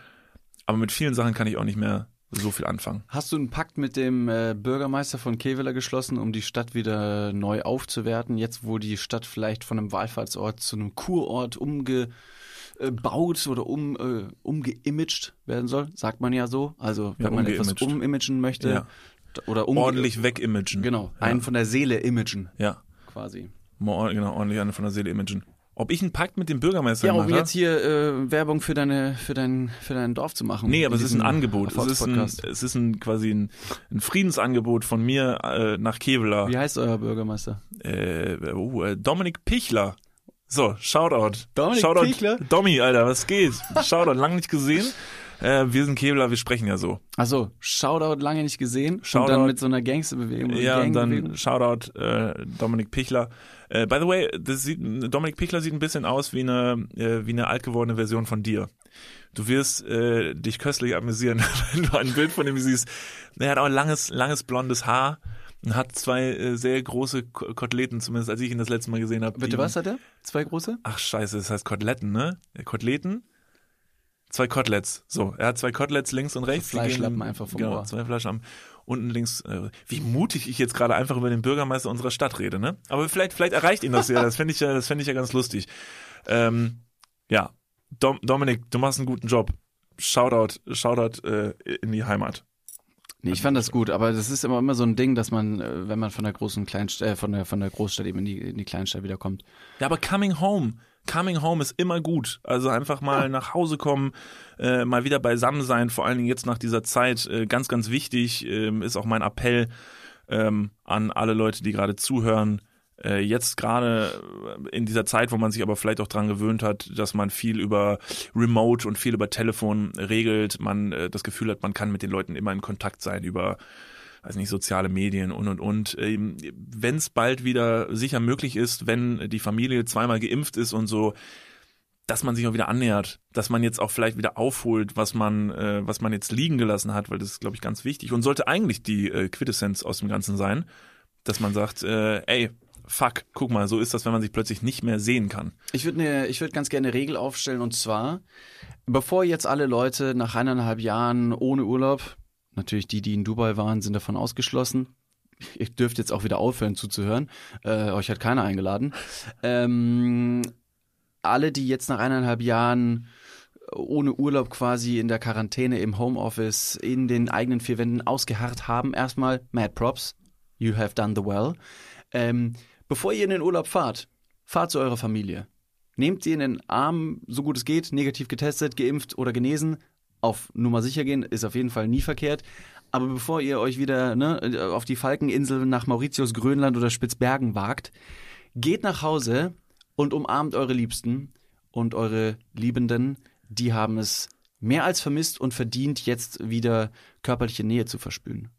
Speaker 3: Aber mit vielen Sachen kann ich auch nicht mehr so viel anfangen.
Speaker 2: Hast du einen Pakt mit dem äh, Bürgermeister von Kevela geschlossen, um die Stadt wieder neu aufzuwerten, jetzt wo die Stadt vielleicht von einem Wallfahrtsort zu einem Kurort umgebaut oder um, äh, umgeimaged werden soll? Sagt man ja so. Also wenn
Speaker 3: Ja,
Speaker 2: man etwas umimagen möchte
Speaker 3: Ja.
Speaker 2: oder um,
Speaker 3: Ordentlich wegimagen.
Speaker 2: Genau,
Speaker 3: Ja.
Speaker 2: einen von der Seele imagen
Speaker 3: Ja,
Speaker 2: quasi.
Speaker 3: mal genau, ordentlich eine von der Seele imagen. Ob ich einen Pakt mit dem Bürgermeister
Speaker 2: Ja, um
Speaker 3: gemacht habe?
Speaker 2: jetzt hier äh, Werbung für deine für dein für dein Dorf zu machen.
Speaker 3: Nee, aber es ist ein Angebot. Es ist ein, es ist ein quasi ein, ein Friedensangebot von mir äh, nach Kevlar.
Speaker 2: Wie heißt euer Bürgermeister?
Speaker 3: Äh, oh, äh, Dominik Pichler. So, Shoutout.
Speaker 2: Dominik
Speaker 3: Shoutout.
Speaker 2: Pichler?
Speaker 3: Domi, Alter, was geht? Shoutout, lang nicht gesehen. Äh, wir sind Kevlar, wir sprechen ja so.
Speaker 2: Also Shoutout lange nicht gesehen und
Speaker 3: Shoutout.
Speaker 2: dann mit so einer Gangsterbewegung.
Speaker 3: Ja, und
Speaker 2: Gangbewegung.
Speaker 3: dann Shoutout äh, Dominik Pichler. Äh, by the way, das sieht, Dominik Pichler sieht ein bisschen aus wie eine, äh, wie eine altgewordene Version von dir. Du wirst äh, dich köstlich amüsieren, wenn du ein Bild von ihm siehst. Er hat auch langes, langes blondes Haar und hat zwei äh, sehr große Ko- Koteletten, zumindest als ich ihn das letzte Mal gesehen habe.
Speaker 2: Bitte was hat er? Zwei große?
Speaker 3: Ach scheiße, das heißt Koteletten, ne? Koteletten? Zwei Koteletts. So, er hat zwei Koteletts links und rechts. die
Speaker 2: Fleischlappen einfach vom
Speaker 3: genau,
Speaker 2: Ohr.
Speaker 3: Zwei Fleischlappen. Unten links. Äh, wie mutig ich jetzt gerade einfach über den Bürgermeister unserer Stadt rede, ne? Aber vielleicht, vielleicht erreicht ihn das ja. Das fände ich ja, das fände ich ja ganz lustig. Ähm, ja, Dom, Dominik, du machst einen guten Job. Shoutout, Shoutout äh, in die Heimat.
Speaker 2: Nee, ich fand das gut, aber das ist immer immer so ein Ding, dass man, äh, wenn man von der großen Kleinstadt, äh, von der von der Großstadt eben in die, in die Kleinstadt wiederkommt.
Speaker 3: Ja, aber coming home, coming home ist immer gut. Also einfach mal nach Hause kommen, äh, mal wieder beisammen sein, vor allen Dingen jetzt nach dieser Zeit, äh, ganz, ganz wichtig, ähm, ist auch mein Appell ähm, an alle Leute, die gerade zuhören. Äh, jetzt gerade in dieser Zeit, wo man sich aber vielleicht auch dran gewöhnt hat, dass man viel über Remote und viel über Telefon regelt, man äh, das Gefühl hat, man kann mit den Leuten immer in Kontakt sein über weiß nicht, soziale Medien und und und. Wenn es bald wieder sicher möglich ist, wenn die Familie zweimal geimpft ist und so, dass man sich auch wieder annähert, dass man jetzt auch vielleicht wieder aufholt, was man, äh, was man jetzt liegen gelassen hat, weil das ist, glaube ich, ganz wichtig und sollte eigentlich die äh, Quintessenz aus dem Ganzen sein, dass man sagt, äh, ey, fuck, guck mal, so ist das, wenn man sich plötzlich nicht mehr sehen kann.
Speaker 2: Ich würde ne, ich ganz gerne eine Regel aufstellen und zwar, bevor jetzt alle Leute nach eineinhalb Jahren ohne Urlaub, natürlich die, die in Dubai waren, sind davon ausgeschlossen. Ihr dürft jetzt auch wieder aufhören zuzuhören. Äh, euch hat keiner eingeladen. Ähm, alle, die jetzt nach eineinhalb Jahren ohne Urlaub quasi in der Quarantäne im Homeoffice in den eigenen vier Wänden ausgeharrt haben, erstmal Mad Props. You have done the well. Ähm, bevor ihr in den Urlaub fahrt, fahrt zu eurer Familie. Nehmt sie in den Arm, so gut es geht, negativ getestet, geimpft oder genesen. Auf Nummer sicher gehen ist auf jeden Fall nie verkehrt. Aber bevor ihr euch wieder ne, auf die Falkeninsel nach Mauritius, Grönland oder Spitzbergen wagt, geht nach Hause und umarmt eure Liebsten und eure Liebenden. Die haben es mehr als vermisst und verdient, jetzt wieder körperliche Nähe zu verspüren.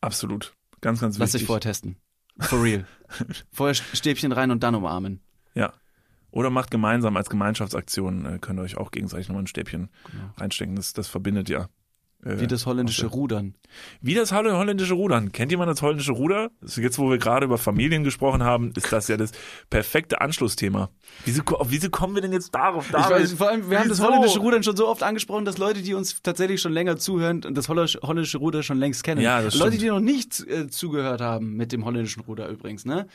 Speaker 3: Absolut. Ganz, ganz
Speaker 2: Lass
Speaker 3: wichtig.
Speaker 2: dich vorher testen. For real. vorher Stäbchen rein und dann umarmen.
Speaker 3: Ja. Oder macht gemeinsam als Gemeinschaftsaktion, äh, könnt ihr euch auch gegenseitig nochmal ein Stäbchen reinstecken. Das, das verbindet ja. Äh,
Speaker 2: Wie das holländische Rudern.
Speaker 3: Wie das holl- holländische Rudern. Kennt jemand das holländische Ruder? Jetzt, wo wir gerade über Familien gesprochen haben, ist das ja das perfekte Anschlussthema. Wieso, wieso kommen wir denn jetzt darauf?
Speaker 2: Ich weiß, vor allem, wir haben das
Speaker 3: Wieso?
Speaker 2: holländische Rudern schon so oft angesprochen, dass Leute, die uns tatsächlich schon länger zuhören, das holländische Ruder schon längst kennen.
Speaker 3: Ja, das
Speaker 2: Leute,
Speaker 3: stimmt.
Speaker 2: die noch nicht äh, zugehört haben mit dem holländischen Ruder übrigens, ne?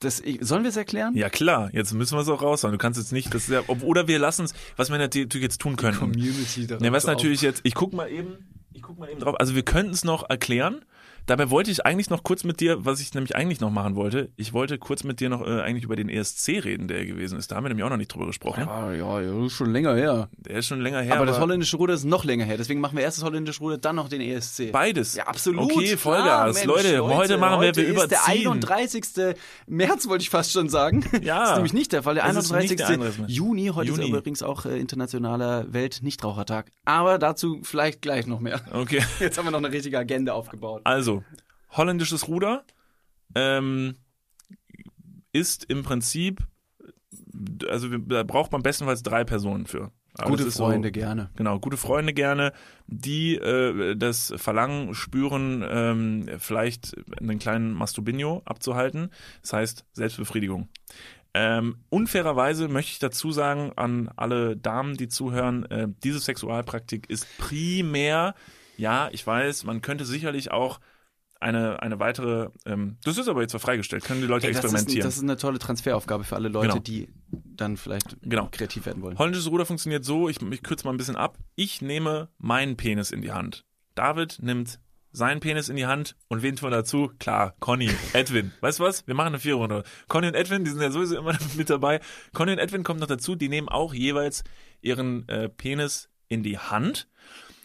Speaker 2: Das, ich, sollen wir es erklären?
Speaker 3: Ja klar, jetzt müssen wir es auch raushauen. Du kannst jetzt nicht, das ist ja, ob- oder wir lassen es, was wir natürlich jetzt tun könnten.
Speaker 2: Community darauf
Speaker 3: Ja, was natürlich jetzt, ich guck mal eben, ich guck mal eben drauf. Also wir könnten es noch erklären. Dabei wollte ich eigentlich noch kurz mit dir, was ich nämlich eigentlich noch machen wollte, ich wollte kurz mit dir noch äh, eigentlich über den ESC reden, der gewesen ist. Da haben wir nämlich auch noch nicht drüber gesprochen.
Speaker 2: Ja, ja, ja, ist schon länger her.
Speaker 3: Der ist schon länger her.
Speaker 2: aber das holländische Ruder ist noch länger her. Deswegen machen wir erst das holländische Ruder, dann noch den ESC.
Speaker 3: Beides.
Speaker 2: Ja, absolut.
Speaker 3: Okay, Vollgas.
Speaker 2: Mensch,
Speaker 3: Leute, heute machen wir,
Speaker 2: heute
Speaker 3: wir
Speaker 2: ist der
Speaker 3: überziehen.
Speaker 2: 31. März, wollte ich fast schon sagen.
Speaker 3: Ja.
Speaker 2: Das ist nämlich nicht der Fall. Der
Speaker 3: Es ist nicht
Speaker 2: 31.
Speaker 3: der 31.
Speaker 2: Juni. Heute
Speaker 3: Juni.
Speaker 2: ist übrigens auch äh, internationaler Weltnichtrauchertag. Aber dazu vielleicht gleich noch mehr.
Speaker 3: Okay.
Speaker 2: Jetzt haben wir noch eine richtige Agenda aufgebaut.
Speaker 3: Also, holländisches Ruder ähm, ist im Prinzip, also da braucht man bestenfalls drei Personen für. Aber
Speaker 2: Gute
Speaker 3: ist so-
Speaker 2: Freunde, gerne.
Speaker 3: Genau, gute Freunde gerne, die äh, das Verlangen spüren, ähm, vielleicht einen kleinen Masturbinio abzuhalten. Das heißt Selbstbefriedigung. Ähm, unfairerweise möchte ich dazu sagen an alle Damen, die zuhören, äh, diese Sexualpraktik ist primär, ja, ich weiß, man könnte sicherlich auch eine, eine weitere, ähm, das ist aber jetzt zwar freigestellt, können die Leute
Speaker 2: Ey, das, ist,
Speaker 3: experimentieren.
Speaker 2: das ist eine tolle Transferaufgabe für alle Leute,
Speaker 3: Genau.
Speaker 2: die dann vielleicht
Speaker 3: Genau.
Speaker 2: kreativ werden wollen.
Speaker 3: Holländisches Ruder funktioniert so, ich, ich kürze mal ein bisschen ab. Ich nehme meinen Penis in die Hand. David nimmt seinen Penis in die Hand und wen tun wir dazu? Klar, Conny, Edwin. Weißt du was? Wir machen eine Viererrunde. Conny und Edwin, die sind ja sowieso immer mit dabei. Conny und Edwin kommen noch dazu, die nehmen auch jeweils ihren äh, Penis in die Hand.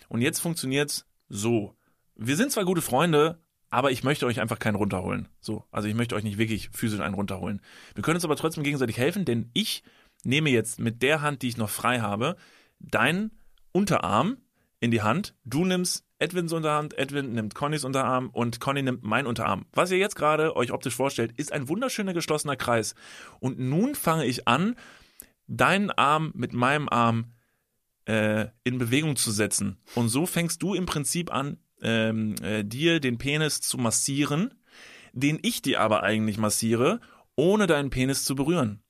Speaker 3: Und jetzt funktioniert's so. Wir sind zwar gute Freunde, aber ich möchte euch einfach keinen runterholen. So, also ich möchte euch nicht wirklich physisch einen runterholen. Wir können uns aber trotzdem gegenseitig helfen, denn ich nehme jetzt mit der Hand, die ich noch frei habe, deinen Unterarm in die Hand. Du nimmst Edwins Unterarm, Edwin nimmt Connys Unterarm und Conny nimmt meinen Unterarm. Was ihr jetzt gerade euch optisch vorstellt, ist ein wunderschöner geschlossener Kreis. Und nun fange ich an, deinen Arm mit meinem Arm äh, in Bewegung zu setzen. Und so fängst du im Prinzip an, ähm, äh, dir den Penis zu massieren, den ich dir aber eigentlich massiere, ohne deinen Penis zu berühren.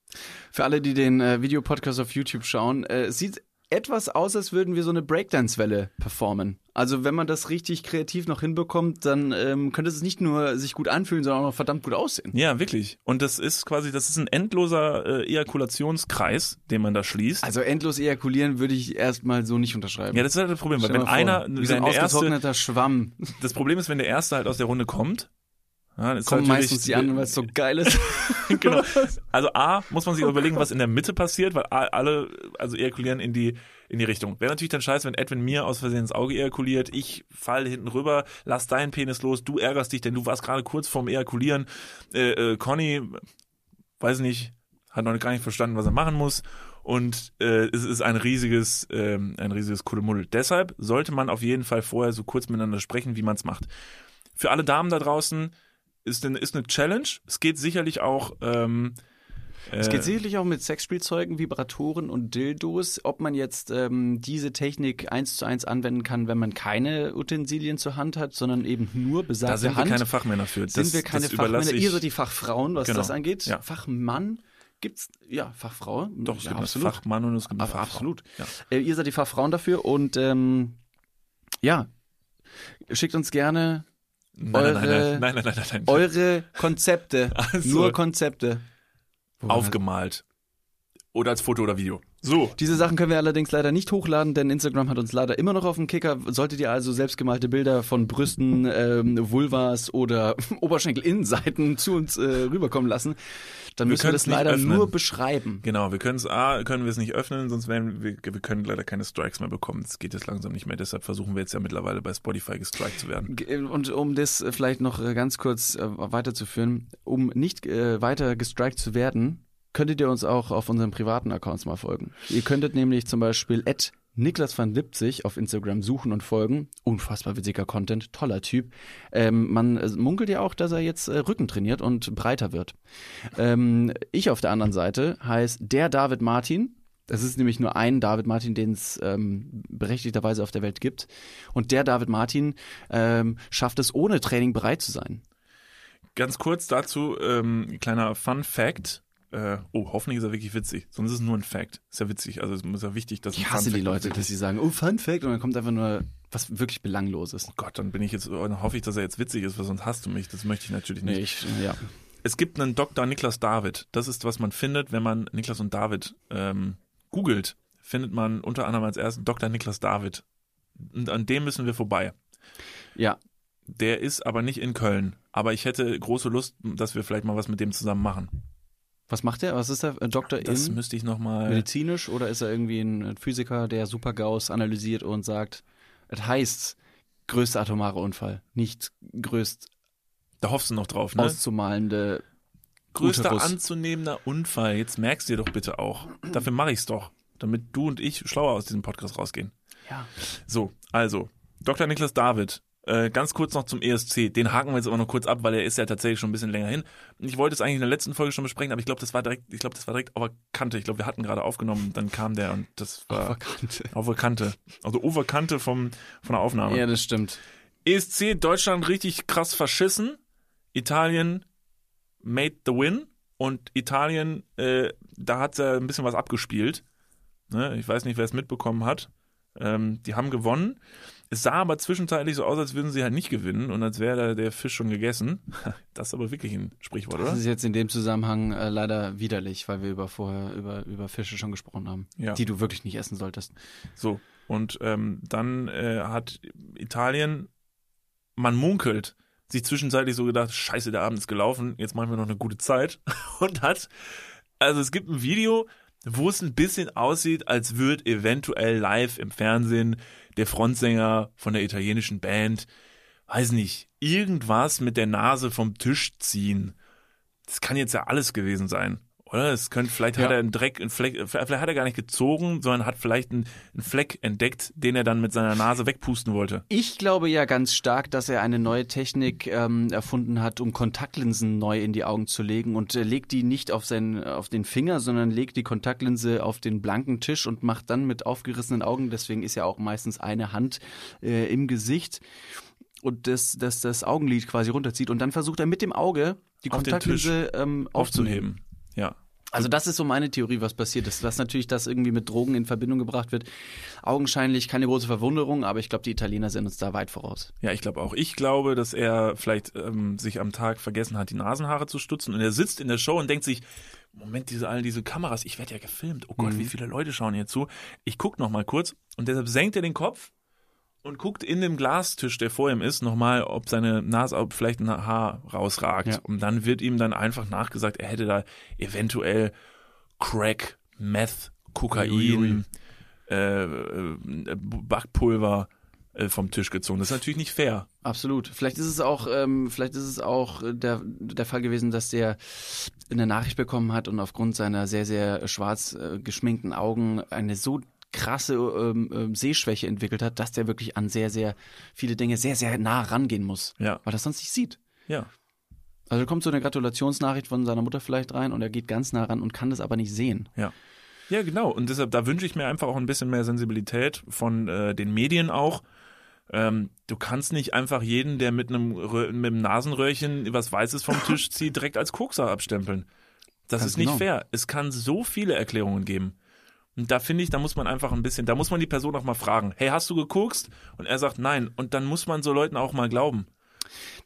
Speaker 2: Für alle, die den äh, Videopodcast auf YouTube schauen, äh, sieht etwas aus, als würden wir so eine Breakdance-Welle performen. Also wenn man das richtig kreativ noch hinbekommt, dann ähm, könnte es nicht nur sich gut anfühlen, sondern auch noch verdammt gut aussehen.
Speaker 3: Ja, wirklich. Und das ist quasi, das ist ein endloser äh, Ejakulationskreis, den man da schließt.
Speaker 2: Also endlos ejakulieren würde ich erstmal so nicht unterschreiben.
Speaker 3: ja, das ist halt das Problem, weil wenn
Speaker 2: vor,
Speaker 3: einer,
Speaker 2: wie so
Speaker 3: wenn
Speaker 2: ein
Speaker 3: der erste,
Speaker 2: ausgetrockneter Schwamm,
Speaker 3: das Problem ist, wenn der erste halt aus der Runde kommt, ja,
Speaker 2: kommen meistens die anderen, weil es so geil ist.
Speaker 3: genau. Also A, muss man sich überlegen, was in der Mitte passiert, weil A, alle, also ejakulieren in die, in die Richtung. Wäre natürlich dann scheiße, wenn Edwin mir aus Versehen ins Auge ejakuliert, ich falle hinten rüber, lass deinen Penis los, du ärgerst dich, denn du warst gerade kurz vorm Ejakulieren. Äh, äh, Conny, weiß nicht, hat noch gar nicht verstanden, was er machen muss. Und äh, es ist ein riesiges, ähm, ein riesiges Kuddelmuddel. Deshalb sollte man auf jeden Fall vorher so kurz miteinander sprechen, wie man es macht. Für alle Damen da draußen ist eine, ist eine Challenge. Es geht sicherlich auch. Ähm,
Speaker 2: Es
Speaker 3: äh,
Speaker 2: geht sicherlich auch mit Sexspielzeugen, Vibratoren und Dildos. Ob man jetzt ähm, diese Technik eins zu eins anwenden kann, wenn man keine Utensilien zur Hand hat, sondern eben nur besagte
Speaker 3: da sind wir
Speaker 2: Hand.
Speaker 3: keine Fachmänner für.
Speaker 2: sind
Speaker 3: Das-
Speaker 2: wir keine Fachmänner. Ihr seid die Fachfrauen, was
Speaker 3: Genau.
Speaker 2: das angeht.
Speaker 3: Ja.
Speaker 2: Fachmann gibt's, ja, Fachfrau.
Speaker 3: Doch, es
Speaker 2: ja,
Speaker 3: gibt
Speaker 2: absolut.
Speaker 3: Fachmann und es gibt Fachfrau.
Speaker 2: absolut.
Speaker 3: Ja.
Speaker 2: Äh, ihr seid die Fachfrauen dafür und ähm, ja, schickt uns gerne
Speaker 3: Nein, nein, nein,
Speaker 2: Eure-
Speaker 3: nein, nein, nein, nein, nein.
Speaker 2: eure Konzepte.
Speaker 3: Also-
Speaker 2: Nur Konzepte.
Speaker 3: aufgemalt. Oder als Foto oder Video. So.
Speaker 2: Diese Sachen können wir allerdings leider nicht hochladen, denn Instagram hat uns leider immer noch auf dem Kicker. Solltet ihr also selbstgemalte Bilder von Brüsten, ähm, Vulvas oder Oberschenkelinnenseiten zu uns äh, rüberkommen lassen, dann
Speaker 3: Wir
Speaker 2: müssen wir das leider
Speaker 3: öffnen.
Speaker 2: nur beschreiben.
Speaker 3: Genau, wir können es A, können wir es nicht öffnen, sonst werden wir, wir können leider keine Strikes mehr bekommen. Das geht jetzt langsam nicht mehr. Deshalb versuchen wir jetzt ja mittlerweile bei Spotify gestrikt zu werden.
Speaker 2: G- Und um das äh, vielleicht noch äh, ganz kurz äh, weiterzuführen, um nicht äh, weiter gestrikt zu werden, könntet ihr uns auch auf unseren privaten Accounts mal folgen. Ihr könntet nämlich zum Beispiel at Niklas van Lipzig auf Instagram suchen und folgen. Unfassbar witziger Content, toller Typ. Ähm, man äh, munkelt ja auch, dass er jetzt äh, Rücken trainiert und breiter wird. Ähm, ich auf der anderen Seite heißt der David Martin. Das ist nämlich nur ein David Martin, den es ähm, berechtigterweise auf der Welt gibt. Und der David Martin ähm, schafft es, ohne Training bereit zu sein.
Speaker 3: Ganz kurz dazu, ähm, kleiner Fun Fact. Äh, oh, hoffentlich ist er wirklich witzig. Sonst ist es nur ein Fact. Ist ja witzig. Also es ist ja wichtig, dass
Speaker 2: Ich hasse die Leute, dass sie sagen, oh, Fun Fact, und dann kommt einfach nur was wirklich Belangloses.
Speaker 3: Oh Gott, dann bin ich jetzt, dann hoffe ich, dass er jetzt witzig ist, weil sonst hasst du mich. Das möchte ich natürlich nicht.
Speaker 2: Nee, ich, ja.
Speaker 3: Es gibt einen Dr. Niklas David. Das ist, was man findet, wenn man Niklas und David ähm, googelt. Findet man unter anderem als ersten Dr. Niklas David. Und an dem müssen wir vorbei.
Speaker 2: Ja,
Speaker 3: Der ist aber nicht in Köln. Aber ich hätte große Lust, dass wir vielleicht mal was mit dem zusammen machen.
Speaker 2: Was macht er? Was ist er? Ein Doktor
Speaker 3: Das
Speaker 2: in
Speaker 3: müsste ich nochmal.
Speaker 2: medizinisch oder ist er irgendwie ein Physiker, der Super-GAUSS analysiert und sagt, es heißt größter atomare Unfall, nicht größt
Speaker 3: Da hoffst du noch drauf, ne?
Speaker 2: auszumalende
Speaker 3: Größter
Speaker 2: Uterus.
Speaker 3: anzunehmender Unfall. Jetzt merkst du dir doch bitte auch. Dafür mache ich's doch. Damit du und ich schlauer aus diesem Podcast rausgehen.
Speaker 2: Ja.
Speaker 3: So, also, Dr. Niklas David. Äh, ganz kurz noch zum ESC. Den haken wir jetzt aber noch kurz ab, weil er ist ja tatsächlich schon ein bisschen länger hin. Ich wollte es eigentlich in der letzten Folge schon besprechen, aber ich glaube, das war direkt, ich glaube, das war direkt auf der Kante. Ich glaube, wir hatten gerade aufgenommen, dann kam der und das war
Speaker 2: Verkannte.
Speaker 3: auf der Kante. Also Overkante vom, von der Aufnahme.
Speaker 2: Ja, das stimmt.
Speaker 3: ESC, Deutschland richtig krass verschissen. Italien made the win. Und Italien, äh, da hat er ein bisschen was abgespielt. Ne? Ich weiß nicht, wer es mitbekommen hat. Ähm, die haben gewonnen. Es sah aber zwischenzeitlich so aus, als würden sie halt nicht gewinnen und als wäre der Fisch schon gegessen. Das ist aber wirklich ein Sprichwort,
Speaker 2: Das
Speaker 3: oder?
Speaker 2: ist jetzt in dem Zusammenhang äh, leider widerlich, weil wir über vorher über, über Fische schon gesprochen haben,
Speaker 3: Ja.
Speaker 2: die du wirklich nicht essen solltest.
Speaker 3: So. Und ähm, dann äh, hat Italien, man munkelt, sich zwischenzeitlich so gedacht, scheiße, der Abend ist gelaufen, jetzt machen wir noch eine gute Zeit. Und hat, also es gibt ein Video, wo es ein bisschen aussieht, als würde eventuell live im Fernsehen der Frontsänger von der italienischen Band, weiß nicht, irgendwas mit der Nase vom Tisch ziehen. Das kann jetzt ja alles gewesen sein. Oder? Es könnte, vielleicht hat
Speaker 2: Ja.
Speaker 3: er einen Dreck, einen Fleck, vielleicht hat er gar nicht gezogen, sondern hat vielleicht einen, einen Fleck entdeckt, den er dann mit seiner Nase wegpusten wollte.
Speaker 2: Ich glaube ja ganz stark, dass er eine neue Technik ähm, erfunden hat, um Kontaktlinsen neu in die Augen zu legen und äh, legt die nicht auf, seinen, auf den Finger, sondern legt die Kontaktlinse auf den blanken Tisch und macht dann mit aufgerissenen Augen, deswegen ist ja auch meistens eine Hand äh, im Gesicht und das, das, das Augenlid quasi runterzieht und dann versucht er mit dem Auge die
Speaker 3: Auf
Speaker 2: Kontaktlinse ähm, aufzuheben.
Speaker 3: Ja.
Speaker 2: Also das ist so meine Theorie, was passiert ist. Dass natürlich das irgendwie mit Drogen in Verbindung gebracht wird. Augenscheinlich keine große Verwunderung, aber ich glaube, die Italiener sind uns da weit voraus.
Speaker 3: Ja, ich glaube auch. Ich glaube, dass er vielleicht ähm, sich am Tag vergessen hat, die Nasenhaare zu stutzen. Und er sitzt in der Show und denkt sich, Moment, diese all diese Kameras, ich werde ja gefilmt. Oh Gott, wie viele Leute schauen hier zu. Ich guck noch mal kurz und deshalb senkt er den Kopf und guckt in dem Glastisch, der vor ihm ist, nochmal, ob seine Nase, ob vielleicht ein Haar rausragt.
Speaker 2: Ja.
Speaker 3: Und dann wird ihm dann einfach nachgesagt, er hätte da eventuell Crack, Meth, Kokain, äh, äh, Backpulver äh, vom Tisch gezogen. Das ist natürlich nicht fair.
Speaker 2: Absolut. Vielleicht ist es auch, ähm, vielleicht ist es auch äh, der, der Fall gewesen, dass der eine Nachricht bekommen hat und aufgrund seiner sehr, sehr schwarz äh, geschminkten Augen eine so krasse ähm, ähm, Sehschwäche entwickelt hat, dass der wirklich an sehr, sehr viele Dinge sehr, sehr nah rangehen muss.
Speaker 3: Ja.
Speaker 2: Weil er sonst nicht sieht.
Speaker 3: Ja.
Speaker 2: Also kommt so eine Gratulationsnachricht von seiner Mutter vielleicht rein und er geht ganz nah ran und kann das aber nicht sehen.
Speaker 3: Ja. Ja, genau. Und deshalb, da wünsche ich mir einfach auch ein bisschen mehr Sensibilität von äh, den Medien auch. Ähm, du kannst nicht einfach jeden, der mit einem, Rö mit einem Nasenröhrchen was Weißes vom Tisch zieht, direkt als Kokser abstempeln. Das
Speaker 2: Ganz
Speaker 3: ist nicht
Speaker 2: genau.
Speaker 3: fair. Es kann so viele Erklärungen geben. Und da finde ich, da muss man einfach ein bisschen, da muss man die Person auch mal fragen, hey, hast du gekokst? Und er sagt nein. Und dann muss man so Leuten auch mal glauben.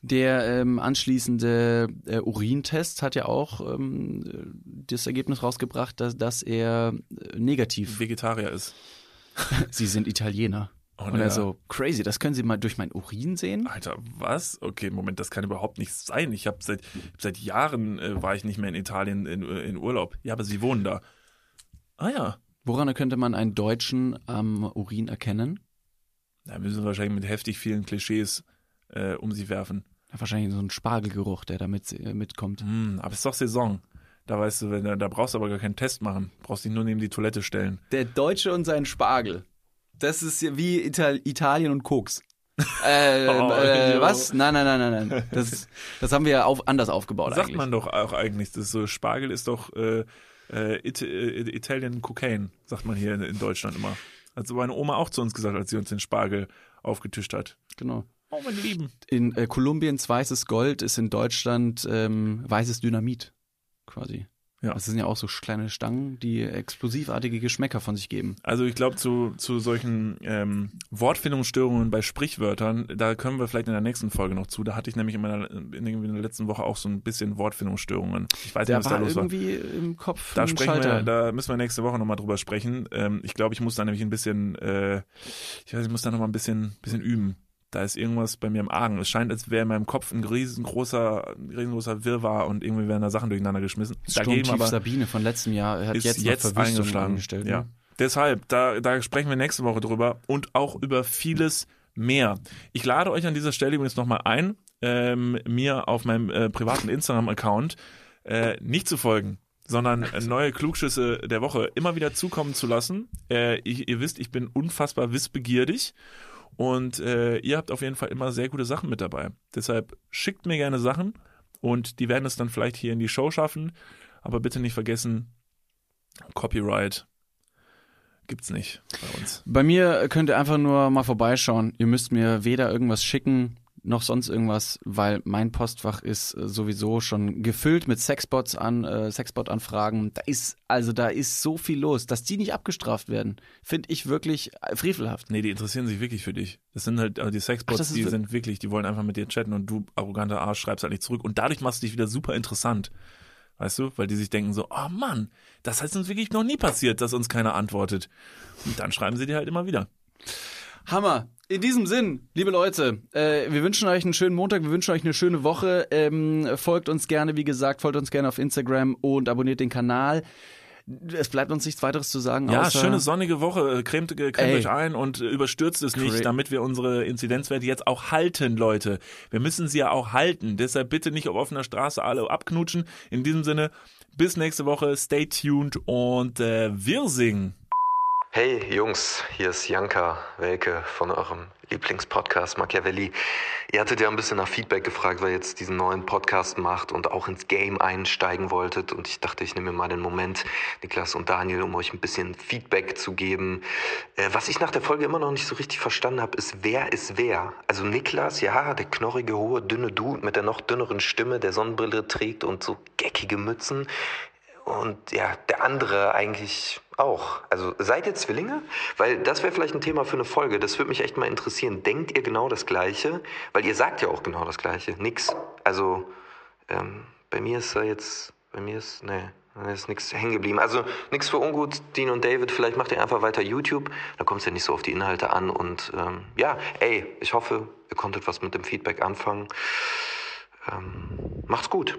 Speaker 2: Der ähm, anschließende äh, Urintest hat ja auch ähm, äh, das Ergebnis rausgebracht, dass, dass er äh, negativ.
Speaker 3: Vegetarier ist.
Speaker 2: Sie sind Italiener.
Speaker 3: Oh,
Speaker 2: Und er so, crazy, das können Sie mal durch mein Urin sehen?
Speaker 3: Alter, was? Okay, Moment, das kann überhaupt nicht sein. Ich habe seit, seit Jahren äh, war ich nicht mehr in Italien in, äh, in Urlaub. Ja, aber Sie wohnen da. Ah ja.
Speaker 2: Woran könnte man einen Deutschen am Urin erkennen?
Speaker 3: Da müssen wir wahrscheinlich mit heftig vielen Klischees äh, um sie werfen.
Speaker 2: Ja, wahrscheinlich so ein Spargelgeruch, der da mit, äh, mitkommt.
Speaker 3: Hm, aber es ist doch Saison. Da weißt du, wenn, da brauchst du aber gar keinen Test machen. Brauchst dich nur neben die Toilette stellen.
Speaker 2: Der Deutsche und sein Spargel. Das ist ja wie Ital Italien und Koks. Äh,
Speaker 3: Oh,
Speaker 2: äh, was? Nein, nein, nein, nein, nein. Das, das haben wir ja auf, anders aufgebaut
Speaker 3: Sagt
Speaker 2: eigentlich.
Speaker 3: man doch auch eigentlich. Das so, Spargel ist doch äh, äh, It äh, Italian Cocaine, sagt man hier in, in Deutschland immer. Hat so meine Oma auch zu uns gesagt, als sie uns den Spargel aufgetischt hat.
Speaker 2: Genau.
Speaker 3: Oh, meine Lieben.
Speaker 2: In äh, Kolumbiens weißes Gold ist in Deutschland ähm, weißes Dynamit quasi.
Speaker 3: Ja.
Speaker 2: Das sind ja auch so kleine Stangen, die explosivartige Geschmäcker von sich geben.
Speaker 3: Also ich glaube, zu, zu solchen ähm, Wortfindungsstörungen bei Sprichwörtern, da können wir vielleicht in der nächsten Folge noch zu. Da hatte ich nämlich in, meiner, in, irgendwie in der letzten Woche auch so ein bisschen Wortfindungsstörungen. Ich weiß
Speaker 2: Der
Speaker 3: nicht, was
Speaker 2: war
Speaker 3: da los war.
Speaker 2: irgendwie im Kopf
Speaker 3: Da sprechen
Speaker 2: Schalter.
Speaker 3: wir, da müssen wir nächste Woche nochmal drüber sprechen. Ähm, ich glaube, ich muss da nämlich ein bisschen, äh, ich weiß, ich muss da nochmal ein bisschen, bisschen üben. Da ist irgendwas bei mir im Argen. Es scheint, als wäre in meinem Kopf ein riesengroßer, ein riesengroßer Wirrwarr und irgendwie werden da Sachen durcheinander geschmissen. Dagegen
Speaker 2: Sturmtief
Speaker 3: aber
Speaker 2: Sabine von letztem Jahr hat
Speaker 3: ist
Speaker 2: jetzt,
Speaker 3: jetzt, eingeschlagen.
Speaker 2: angestellt.
Speaker 3: Ja.
Speaker 2: Ne?
Speaker 3: Deshalb, da, da sprechen wir nächste Woche drüber und auch über vieles mehr. Ich lade euch an dieser Stelle übrigens nochmal ein, ähm, mir auf meinem äh, privaten Instagram-Account äh, nicht zu folgen sondern neue Klugschüsse der Woche immer wieder zukommen zu lassen. Äh, ich, ihr wisst, ich bin unfassbar wissbegierig und äh, ihr habt auf jeden Fall immer sehr gute Sachen mit dabei. Deshalb schickt mir gerne Sachen und die werden es dann vielleicht hier in die Show schaffen. Aber bitte nicht vergessen, Copyright gibt's nicht bei uns.
Speaker 2: Bei mir könnt ihr einfach nur mal vorbeischauen. Ihr müsst mir weder irgendwas schicken, noch sonst irgendwas, weil mein Postfach ist äh, sowieso schon gefüllt mit Sexbots an, äh, Sexbot-Anfragen. Da ist, also da ist so viel los, dass die nicht abgestraft werden, finde ich wirklich äh, frevelhaft.
Speaker 3: Nee, die interessieren sich wirklich für dich. Das sind halt, also die
Speaker 2: Ach,
Speaker 3: Sexbots,
Speaker 2: ist
Speaker 3: die sind wirklich, die wollen einfach mit dir chatten und du, arroganter Arsch, schreibst halt nicht zurück. Und dadurch machst du dich wieder super interessant. Weißt du? Weil die sich denken so, oh Mann, das ist uns wirklich noch nie passiert, dass uns keiner antwortet. Und dann schreiben sie dir halt immer wieder.
Speaker 2: Hammer. In diesem Sinn, liebe Leute, äh, wir wünschen euch einen schönen Montag, wir wünschen euch eine schöne Woche. Ähm, folgt uns gerne, wie gesagt, folgt uns gerne auf Instagram und abonniert den Kanal. Es bleibt uns nichts weiteres zu sagen.
Speaker 3: Ja, schöne sonnige Woche. Cremt, äh, cremt
Speaker 2: Ey.
Speaker 3: euch ein und äh, überstürzt es nicht, damit wir unsere Inzidenzwerte jetzt auch halten, Leute. Wir müssen sie ja auch halten. Deshalb bitte nicht auf offener Straße alle abknutschen. In diesem Sinne, bis nächste Woche. Stay tuned und äh, wir singen.
Speaker 5: Hey Jungs, hier ist Janka Welke von eurem Lieblingspodcast Machiavelli. Ihr hattet ja ein bisschen nach Feedback gefragt, weil ihr jetzt diesen neuen Podcast macht und auch ins Game einsteigen wolltet. Und ich dachte, ich nehme mir mal den Moment, Niklas und Daniel, um euch ein bisschen Feedback zu geben. Äh, was ich nach der Folge immer noch nicht so richtig verstanden habe, ist, wer ist wer? Also Niklas, ja, der knorrige, hohe, dünne Dude mit der noch dünneren Stimme, der Sonnenbrille trägt und so geckige Mützen. und ja, der andere eigentlich auch. Also seid ihr Zwillinge? Weil das wäre vielleicht ein Thema für eine Folge. Das würde mich echt mal interessieren. Denkt ihr genau das Gleiche? Weil ihr sagt ja auch genau das Gleiche. Nix. Also ähm, bei mir ist da jetzt, bei mir ist, nee, da ist nichts hängen geblieben. Also nichts für ungut, Dean und David. Vielleicht macht ihr einfach weiter YouTube. Da kommt es ja nicht so auf die Inhalte an. Und ähm, ja, ey, ich hoffe, ihr konntet was mit dem Feedback anfangen. Ähm, macht's gut.